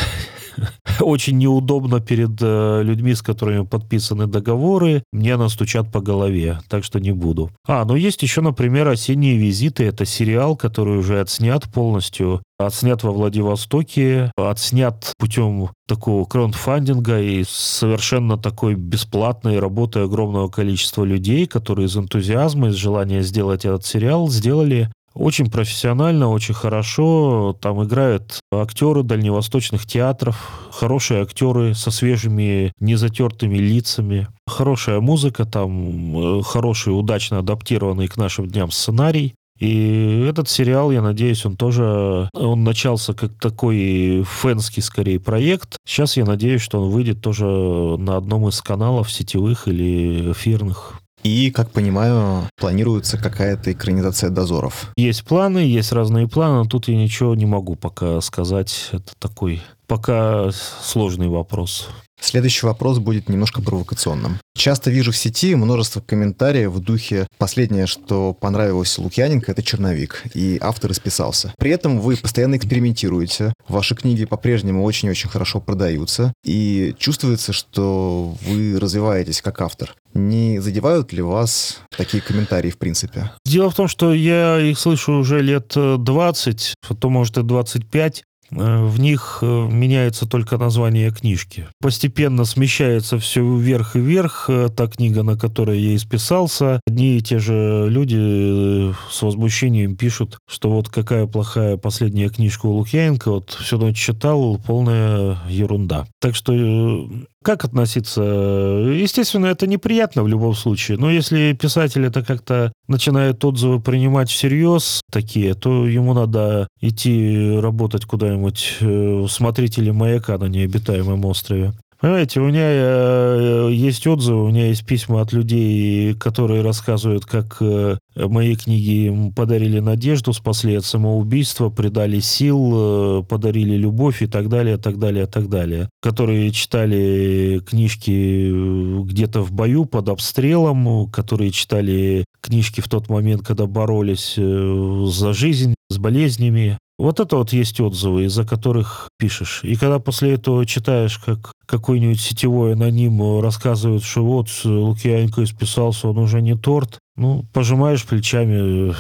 [LAUGHS] очень неудобно перед э, людьми, с которыми подписаны договоры. Мне настучат по голове, так что не буду. А, ну есть еще, например, «Осенние визиты». Это сериал, который уже отснят полностью. Отснят во Владивостоке, отснят путем такого краундфандинга и совершенно такой бесплатной работы огромного количества людей, которые из энтузиазма, из желания сделать этот сериал, сделали очень профессионально, очень хорошо. Там играют актеры дальневосточных театров, хорошие актеры со свежими, незатертыми лицами. Хорошая музыка, там э, хороший, удачно адаптированный к нашим дням сценарий. И этот сериал, я надеюсь, он тоже, он начался как такой фэнский, скорее, проект. Сейчас я надеюсь, что он выйдет тоже на одном из каналов сетевых или эфирных. И, как понимаю, планируется какая-то экранизация дозоров. Есть планы, есть разные планы, но тут я ничего не могу пока сказать. Это такой пока сложный вопрос. Следующий вопрос будет немножко провокационным. Часто вижу в сети множество комментариев в духе «последнее, что понравилось Лукьяненко, это черновик», и автор исписался. При этом вы постоянно экспериментируете, ваши книги по-прежнему очень-очень хорошо продаются, и чувствуется, что вы развиваетесь как автор. Не задевают ли вас такие комментарии в принципе? Дело в том, что я их слышу уже лет 20, а то, может, и 25. Э, в них э, меняется только название книжки. Постепенно смещается все вверх и вверх. Э, та книга, на которой я исписался, одни и те же люди с возмущением пишут, что вот какая плохая последняя книжка у Лукьяненко, вот всю ночь читал, полная ерунда. Так что как относиться? Естественно, это неприятно в любом случае, но если писатель это как-то начинает отзывы принимать всерьез такие, то ему надо идти работать куда-нибудь э, смотрителем маяка на необитаемом острове. Понимаете, у меня э, есть отзывы, у меня есть письма от людей, которые рассказывают, как э, мои книги им подарили надежду, спасли от самоубийства, придали сил, э, подарили любовь и так далее, так далее, так далее. Которые читали книжки где-то в бою под обстрелом, которые читали книжки в тот момент, когда боролись э, за жизнь, с болезнями. Вот это вот есть отзывы, из-за которых пишешь. И когда после этого читаешь, как какой-нибудь сетевой аноним рассказывает, что вот Лукьяненко исписался, он уже не торт, ну, пожимаешь плечами,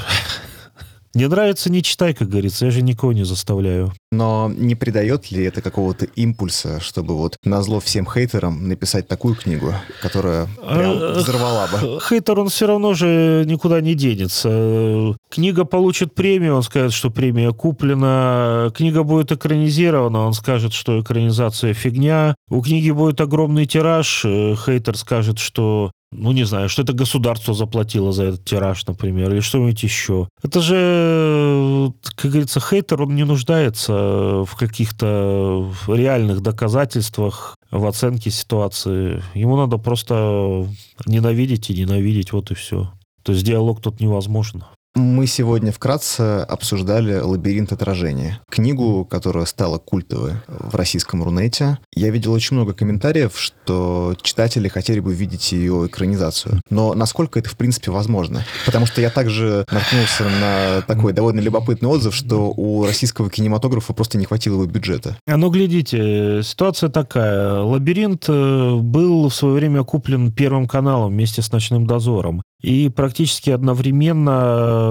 Не нравится, не читай, как говорится. Я же никого не заставляю. Но не придает ли это какого-то импульса, чтобы вот на зло всем хейтерам написать такую книгу, которая прям взорвала бы? Хейтер, он все равно же никуда не денется. Книга получит премию, он скажет, что премия куплена. Книга будет экранизирована, он скажет, что экранизация фигня. У книги будет огромный тираж, э, хейтер скажет, что ну, не знаю, что это государство заплатило за этот тираж, например, или что-нибудь еще. Это же, как говорится, хейтер, он не нуждается в каких-то реальных доказательствах, в оценке ситуации. Ему надо просто ненавидеть и ненавидеть, вот и все. То есть диалог тут невозможен. Мы сегодня вкратце обсуждали «Лабиринт отражения», книгу, которая стала культовой в российском Рунете. Я видел очень много комментариев, что читатели хотели бы видеть ее экранизацию. Но насколько это, в принципе, возможно? Потому что я также наткнулся на такой довольно любопытный отзыв, что у российского кинематографа просто не хватило его бюджета. А ну, глядите, ситуация такая. «Лабиринт» э, был в свое время куплен Первым каналом вместе с «Ночным дозором». И практически одновременно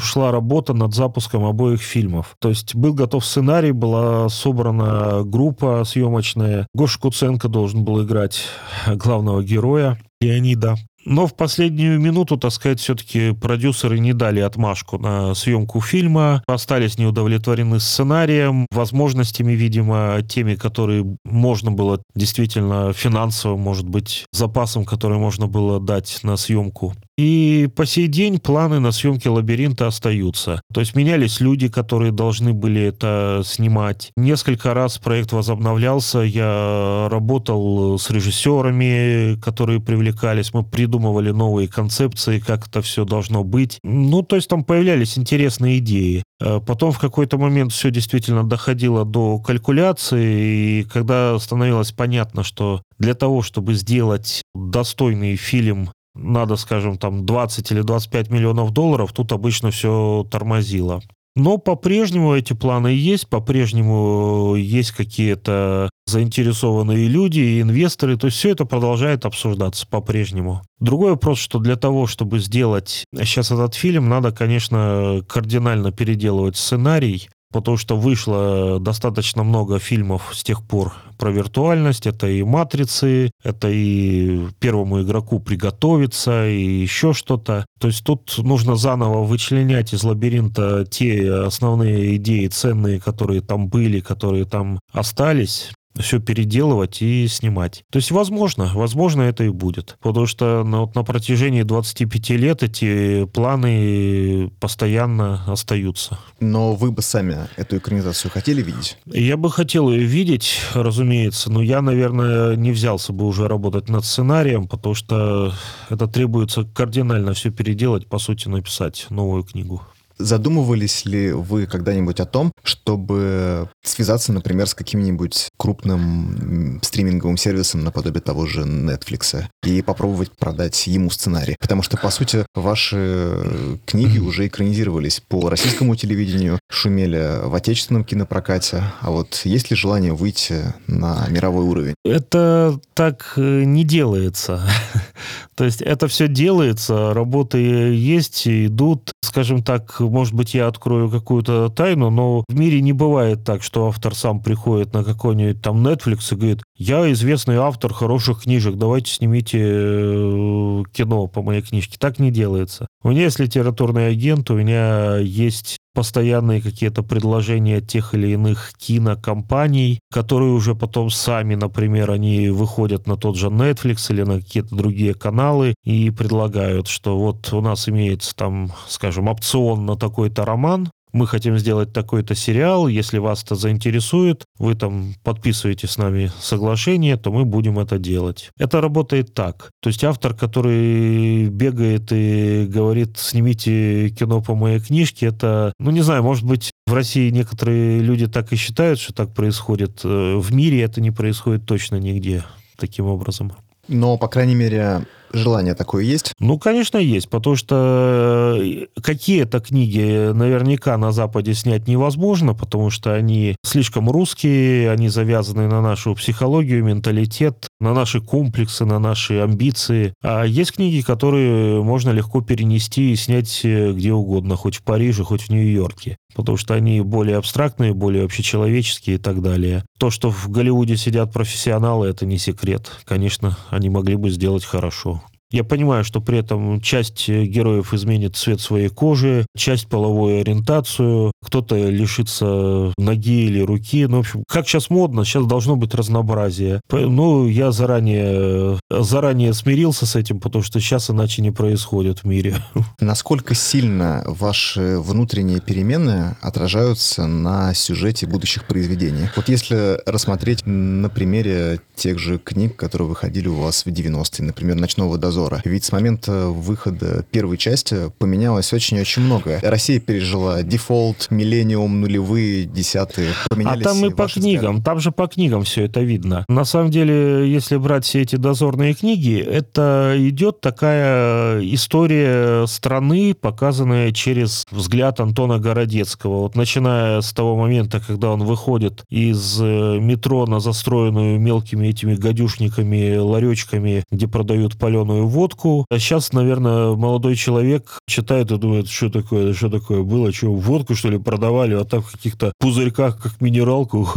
шла работа над запуском обоих фильмов. То есть был готов сценарий, была собрана группа съемочная. Гоша Куценко должен был играть главного героя Леонида. Но в последнюю минуту, так сказать, все-таки продюсеры не дали отмашку на съемку фильма, остались неудовлетворены сценарием, возможностями, видимо, теми, которые можно было действительно финансово, может быть, запасом, который можно было дать на съемку. И по сей день планы на съемки лабиринта остаются. То есть менялись люди, которые должны были это снимать. Несколько раз проект возобновлялся. Я работал с режиссерами, которые привлекались. Мы придумывали новые концепции, как это все должно быть. Ну, то есть там появлялись интересные идеи. Э, потом в какой-то момент все действительно доходило до калькуляции, и когда становилось понятно, что для того, чтобы сделать достойный фильм надо, скажем, там 20 или 25 миллионов долларов, тут обычно все тормозило. Но по-прежнему эти планы есть, по-прежнему есть какие-то заинтересованные люди и инвесторы, то есть все это продолжает обсуждаться по-прежнему. Другой вопрос, что для того, чтобы сделать сейчас этот фильм, надо, конечно, кардинально переделывать сценарий, потому что вышло достаточно много фильмов с тех пор про виртуальность. Это и «Матрицы», это и первому игроку приготовиться, и еще что-то. То есть тут нужно заново вычленять из лабиринта те основные идеи ценные, которые там были, которые там остались, все переделывать и снимать. То есть, возможно, возможно, это и будет. Потому что на, вот на протяжении 25 лет эти планы постоянно остаются. Но вы бы сами эту экранизацию хотели видеть? Я бы хотел ее видеть, разумеется, но я, наверное, не взялся бы уже работать над сценарием, потому что это требуется кардинально все переделать, по сути, написать новую книгу. Задумывались ли вы когда-нибудь о том, чтобы связаться, например, с каким-нибудь крупным стриминговым сервисом наподобие того же Netflix и попробовать продать ему сценарий? Потому что, по сути, ваши книги уже экранизировались по российскому телевидению, шумели в отечественном кинопрокате, а вот есть ли желание выйти на мировой уровень? Это так э, не делается. [LAUGHS] То есть это все делается, работы есть, идут. Скажем так, может быть, я открою какую-то тайну, но в мире не бывает так, что автор сам приходит на какой-нибудь там Netflix и говорит, я известный автор хороших книжек, давайте снимите э, кино по моей книжке. Так не делается. У меня есть литературный агент, у меня есть постоянные какие-то предложения тех или иных кинокомпаний, которые уже потом сами, например, они выходят на тот же Netflix или на какие-то другие каналы и предлагают, что вот у нас имеется там, скажем, опцион на такой-то роман, мы хотим сделать такой-то сериал, если вас это заинтересует, вы там подписываете с нами соглашение, то мы будем это делать. Это работает так. То есть автор, который бегает и говорит, снимите кино по моей книжке, это, ну не знаю, может быть, в России некоторые люди так и считают, что так происходит. Э, в мире это не происходит точно нигде таким образом. Но, по крайней мере, Желание такое есть? Ну, конечно, есть, потому что э, какие-то книги наверняка на Западе снять невозможно, потому что они слишком русские, они завязаны на нашу психологию, менталитет, на наши комплексы, на наши амбиции. А есть книги, которые можно легко перенести и снять э, где угодно, хоть в Париже, хоть в Нью-Йорке потому что они более абстрактные, более общечеловеческие и так далее. То, что в Голливуде сидят профессионалы, это не секрет. Конечно, они могли бы сделать хорошо. Я понимаю, что при этом часть героев изменит цвет своей кожи, часть половую ориентацию, кто-то лишится ноги или руки. Ну, в общем, как сейчас модно, сейчас должно быть разнообразие. Ну, я заранее, заранее смирился с этим, потому что сейчас иначе не происходит в мире. [LAUGHS] Насколько сильно ваши внутренние перемены отражаются на сюжете будущих произведений? Вот если рассмотреть на примере тех же книг, которые выходили у вас в 90-е, например, «Ночного дозора», обзора. Ведь с момента выхода первой части поменялось очень-очень многое. Россия пережила дефолт, миллениум, нулевые, десятые. Поменялись а там и по книгам, взгляды. там же по книгам все это видно. На самом деле, если брать все эти дозорные книги, это идет такая история страны, показанная через взгляд Антона Городецкого. Вот начиная с того момента, когда он выходит из э, метро на застроенную мелкими этими гадюшниками, ларечками, где продают паленую водку. А сейчас, наверное, молодой человек читает и думает, что такое, что такое было, что водку, что ли, продавали, а так в каких-то пузырьках, как минералку.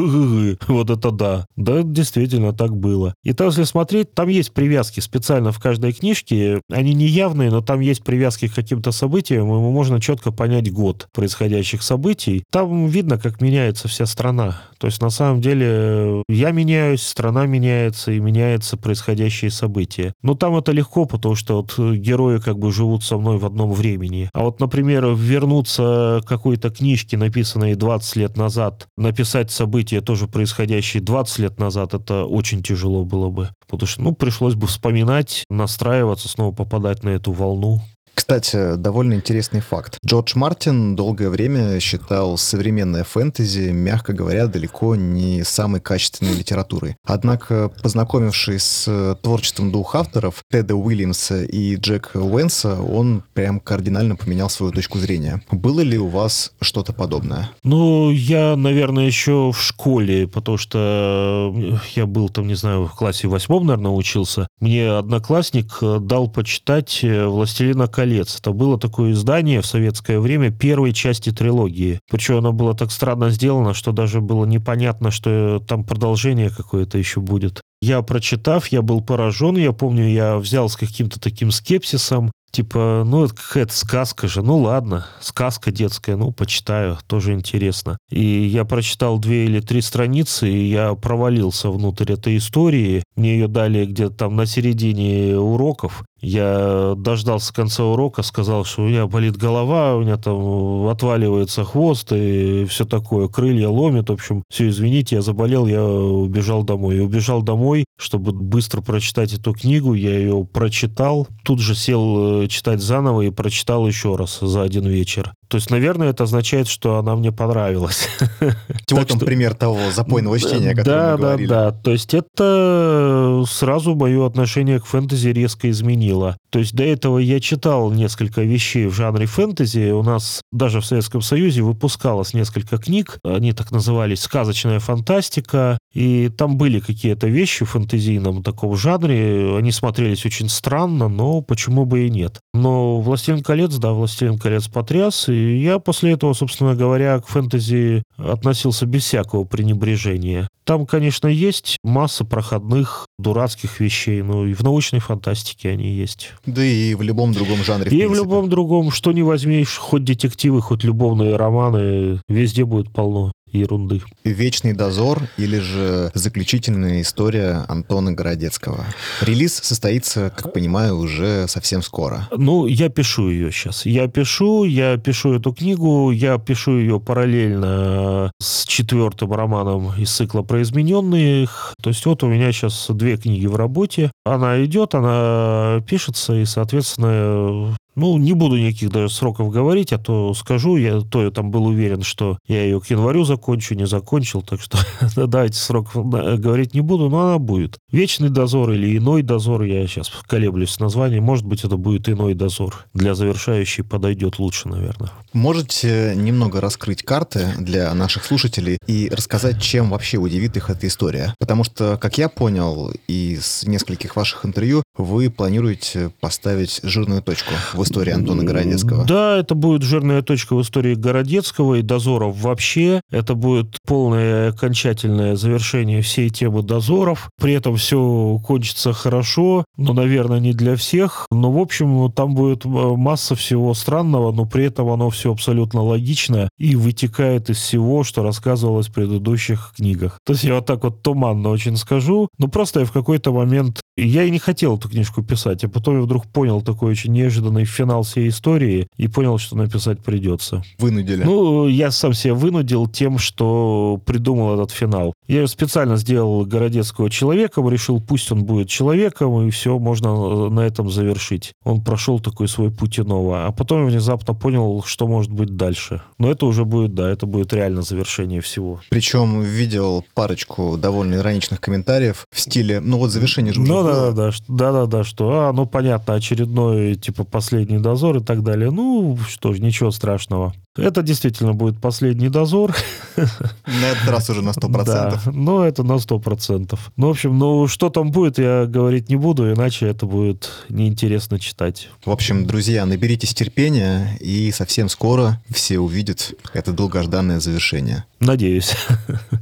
Вот это да. Да, действительно, так было. И там, если смотреть, там есть привязки специально в каждой книжке. Они не явные, но там есть привязки к каким-то событиям, и можно четко понять год происходящих событий. Там видно, как меняется вся страна. То есть, на самом деле, я меняюсь, страна меняется, и меняются происходящие события. Но там это легко потому что вот э, герои как бы живут со мной в одном времени. А вот, например, вернуться к какой-то книжке, написанной 20 лет назад, написать события, тоже происходящие 20 лет назад, это очень тяжело было бы. Потому что, ну, пришлось бы вспоминать, настраиваться, снова попадать на эту волну. Кстати, довольно интересный факт. Джордж Мартин долгое время считал современное фэнтези, мягко говоря, далеко не самой качественной литературой. Однако, познакомившись с творчеством двух авторов, Теда Уильямса и Джека Уэнса, он прям кардинально поменял свою точку зрения. Было ли у вас что-то подобное? Ну, я, наверное, еще в школе, потому что я был там, не знаю, в классе восьмом, наверное, учился. Мне одноклассник дал почитать «Властелина колец» колец». Это было такое издание в советское время первой части трилогии. Причем оно было так странно сделано, что даже было непонятно, что там продолжение какое-то еще будет. Я, прочитав, я был поражен. Я помню, я взял с каким-то таким скепсисом. Типа, ну, это какая-то сказка же. Ну, ладно, сказка детская, ну, почитаю, тоже интересно. И я прочитал две или три страницы, и я провалился внутрь этой истории. Мне ее дали где-то там на середине уроков. Я дождался конца урока, сказал, что у меня болит голова, у меня там отваливается хвост и все такое, крылья ломит. В общем, все, извините, я заболел, я убежал домой. И убежал домой, чтобы быстро прочитать эту книгу. Я ее прочитал, тут же сел э, читать заново и прочитал еще раз за один вечер. То есть, наверное, это означает, что она мне понравилась. [LAUGHS] Вот он пример того запойного чтения, о котором мы говорили. Да, да, да. То есть это сразу мое отношение к фэнтези резко изменило. То есть до этого я читал несколько вещей в жанре фэнтези. У нас даже в Советском Союзе выпускалось несколько книг. Они так назывались «Сказочная фантастика». И там были какие-то вещи в фэнтезийном таком жанре. Они смотрелись очень странно, но почему бы и нет. Но «Властелин колец», да, «Властелин колец» потряс. И я после этого, собственно говоря, к фэнтези относился без всякого пренебрежения. Там, конечно, есть масса проходных, дурацких вещей, но и в научной фантастике они есть. Да и в любом другом жанре. И в, в любом другом, что не возьмешь, хоть детективы, хоть любовные романы, везде будет полно ерунды. «Вечный дозор» или же заключительная история Антона Городецкого. Релиз состоится, как понимаю, уже совсем скоро. Ну, я пишу ее сейчас. Я пишу, я пишу эту книгу, я пишу ее параллельно с четвертым романом из цикла про измененных. То есть вот у меня сейчас две книги в работе. Она идет, она пишется, и, соответственно, Ну, не буду никаких даже сроков говорить, а то скажу, я то я там был уверен, что я ее к январю закончу, не закончил, так что [LAUGHS] да, эти сроков говорить не буду, но она будет. Вечный дозор или иной дозор, я сейчас колеблюсь с названием, может быть, это будет иной дозор. Для завершающей подойдет лучше, наверное. Можете немного раскрыть карты для наших слушателей и рассказать, чем вообще удивит их эта история? Потому что, как я понял из нескольких ваших интервью, вы планируете поставить жирную точку в истории Антона Городецкого. Да, это будет жирная точка в истории Городецкого и дозоров вообще. Это будет полное окончательное завершение всей темы дозоров. При этом все кончится хорошо, но, наверное, не для всех. Но, в общем, там будет масса всего странного, но при этом оно все абсолютно логично и вытекает из всего, что рассказывалось в предыдущих книгах. То есть я вот так вот туманно очень скажу, но просто я в какой-то момент... Я и не хотел эту книжку писать, а потом я вдруг понял такой очень неожиданный финал всей истории и понял, что написать придется. Вынудили? Ну, я сам себя вынудил тем, что придумал этот финал. Я специально сделал Городецкого человеком, решил, пусть он будет человеком, и все, можно на этом завершить. Он прошел такой свой путь иного. А потом внезапно понял, что может быть дальше. Но это уже будет, да, это будет реально завершение всего. Причем видел парочку довольно ироничных комментариев в стиле, ну вот завершение же уже Ну да-да-да, да-да-да, что, а, ну понятно, очередной, типа, последний дозор и так далее. Ну, что ж, ничего страшного. Это действительно будет последний дозор. На этот раз уже на 100%. Да, ну это на 100%. Ну, в общем, ну что там будет, я говорить не буду, иначе это будет неинтересно читать. В общем, друзья, наберитесь терпения, и совсем скоро все увидят это долгожданное завершение. Надеюсь.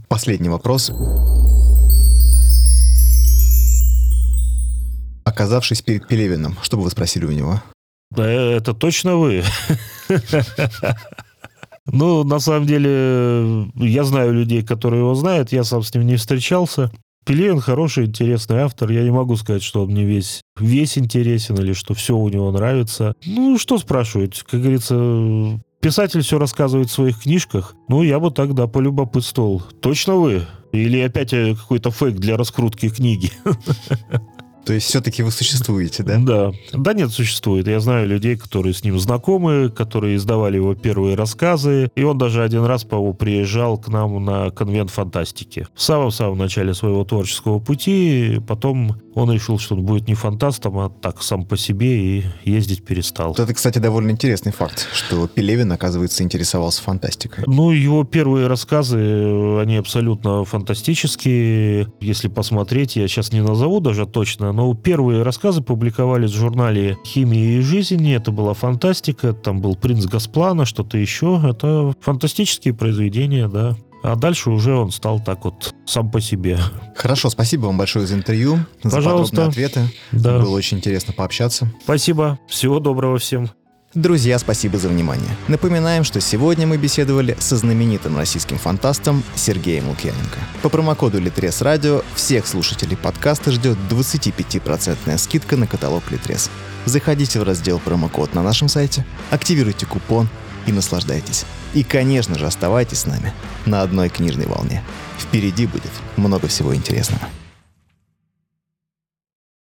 Последний вопрос. Оказавшись перед Пелевиным, что бы вы спросили у него? Это точно вы. Ну, на самом деле, я знаю людей, которые его знают, я сам с ним не встречался. Пелевин хороший, интересный автор. Я не могу сказать, что он мне весь, весь интересен или что все у него нравится. Ну, что спрашивать? Как говорится, писатель все рассказывает в своих книжках. Ну, я бы тогда полюбопытствовал. Точно вы? Или опять какой-то фейк для раскрутки книги? [LAUGHS] То есть все-таки вы существуете, да? Да. Да нет, существует. Я знаю людей, которые с ним знакомы, которые издавали его первые рассказы. И он даже один раз, по-моему, приезжал к нам на конвент фантастики. В самом-самом начале своего творческого пути. Потом он решил, что он будет не фантастом, а так сам по себе и ездить перестал. Это, кстати, довольно интересный факт, что Пелевин, оказывается, интересовался фантастикой. Ну, его первые рассказы, они абсолютно фантастические. Если посмотреть, я сейчас не назову даже точно, но первые рассказы публиковались в журнале «Химия и жизнь». Это была фантастика, там был «Принц Gasплана», что-то еще. Это фантастические произведения, да. А дальше уже он стал так вот сам по себе. Хорошо, спасибо вам большое за интервью, Пожалуйста. за подробные ответы. Да. Было очень интересно пообщаться. Спасибо. Всего доброго всем. Друзья, спасибо за внимание. Напоминаем, что сегодня мы беседовали со знаменитым российским фантастом Сергеем Лукьяненко. По промокоду Литрес Радио всех слушателей подкаста ждет 25% скидка на каталог Литрес. Заходите в раздел промокод на нашем сайте, активируйте купон и наслаждайтесь. И, конечно же, оставайтесь с нами на одной книжной волне. Впереди будет много всего интересного.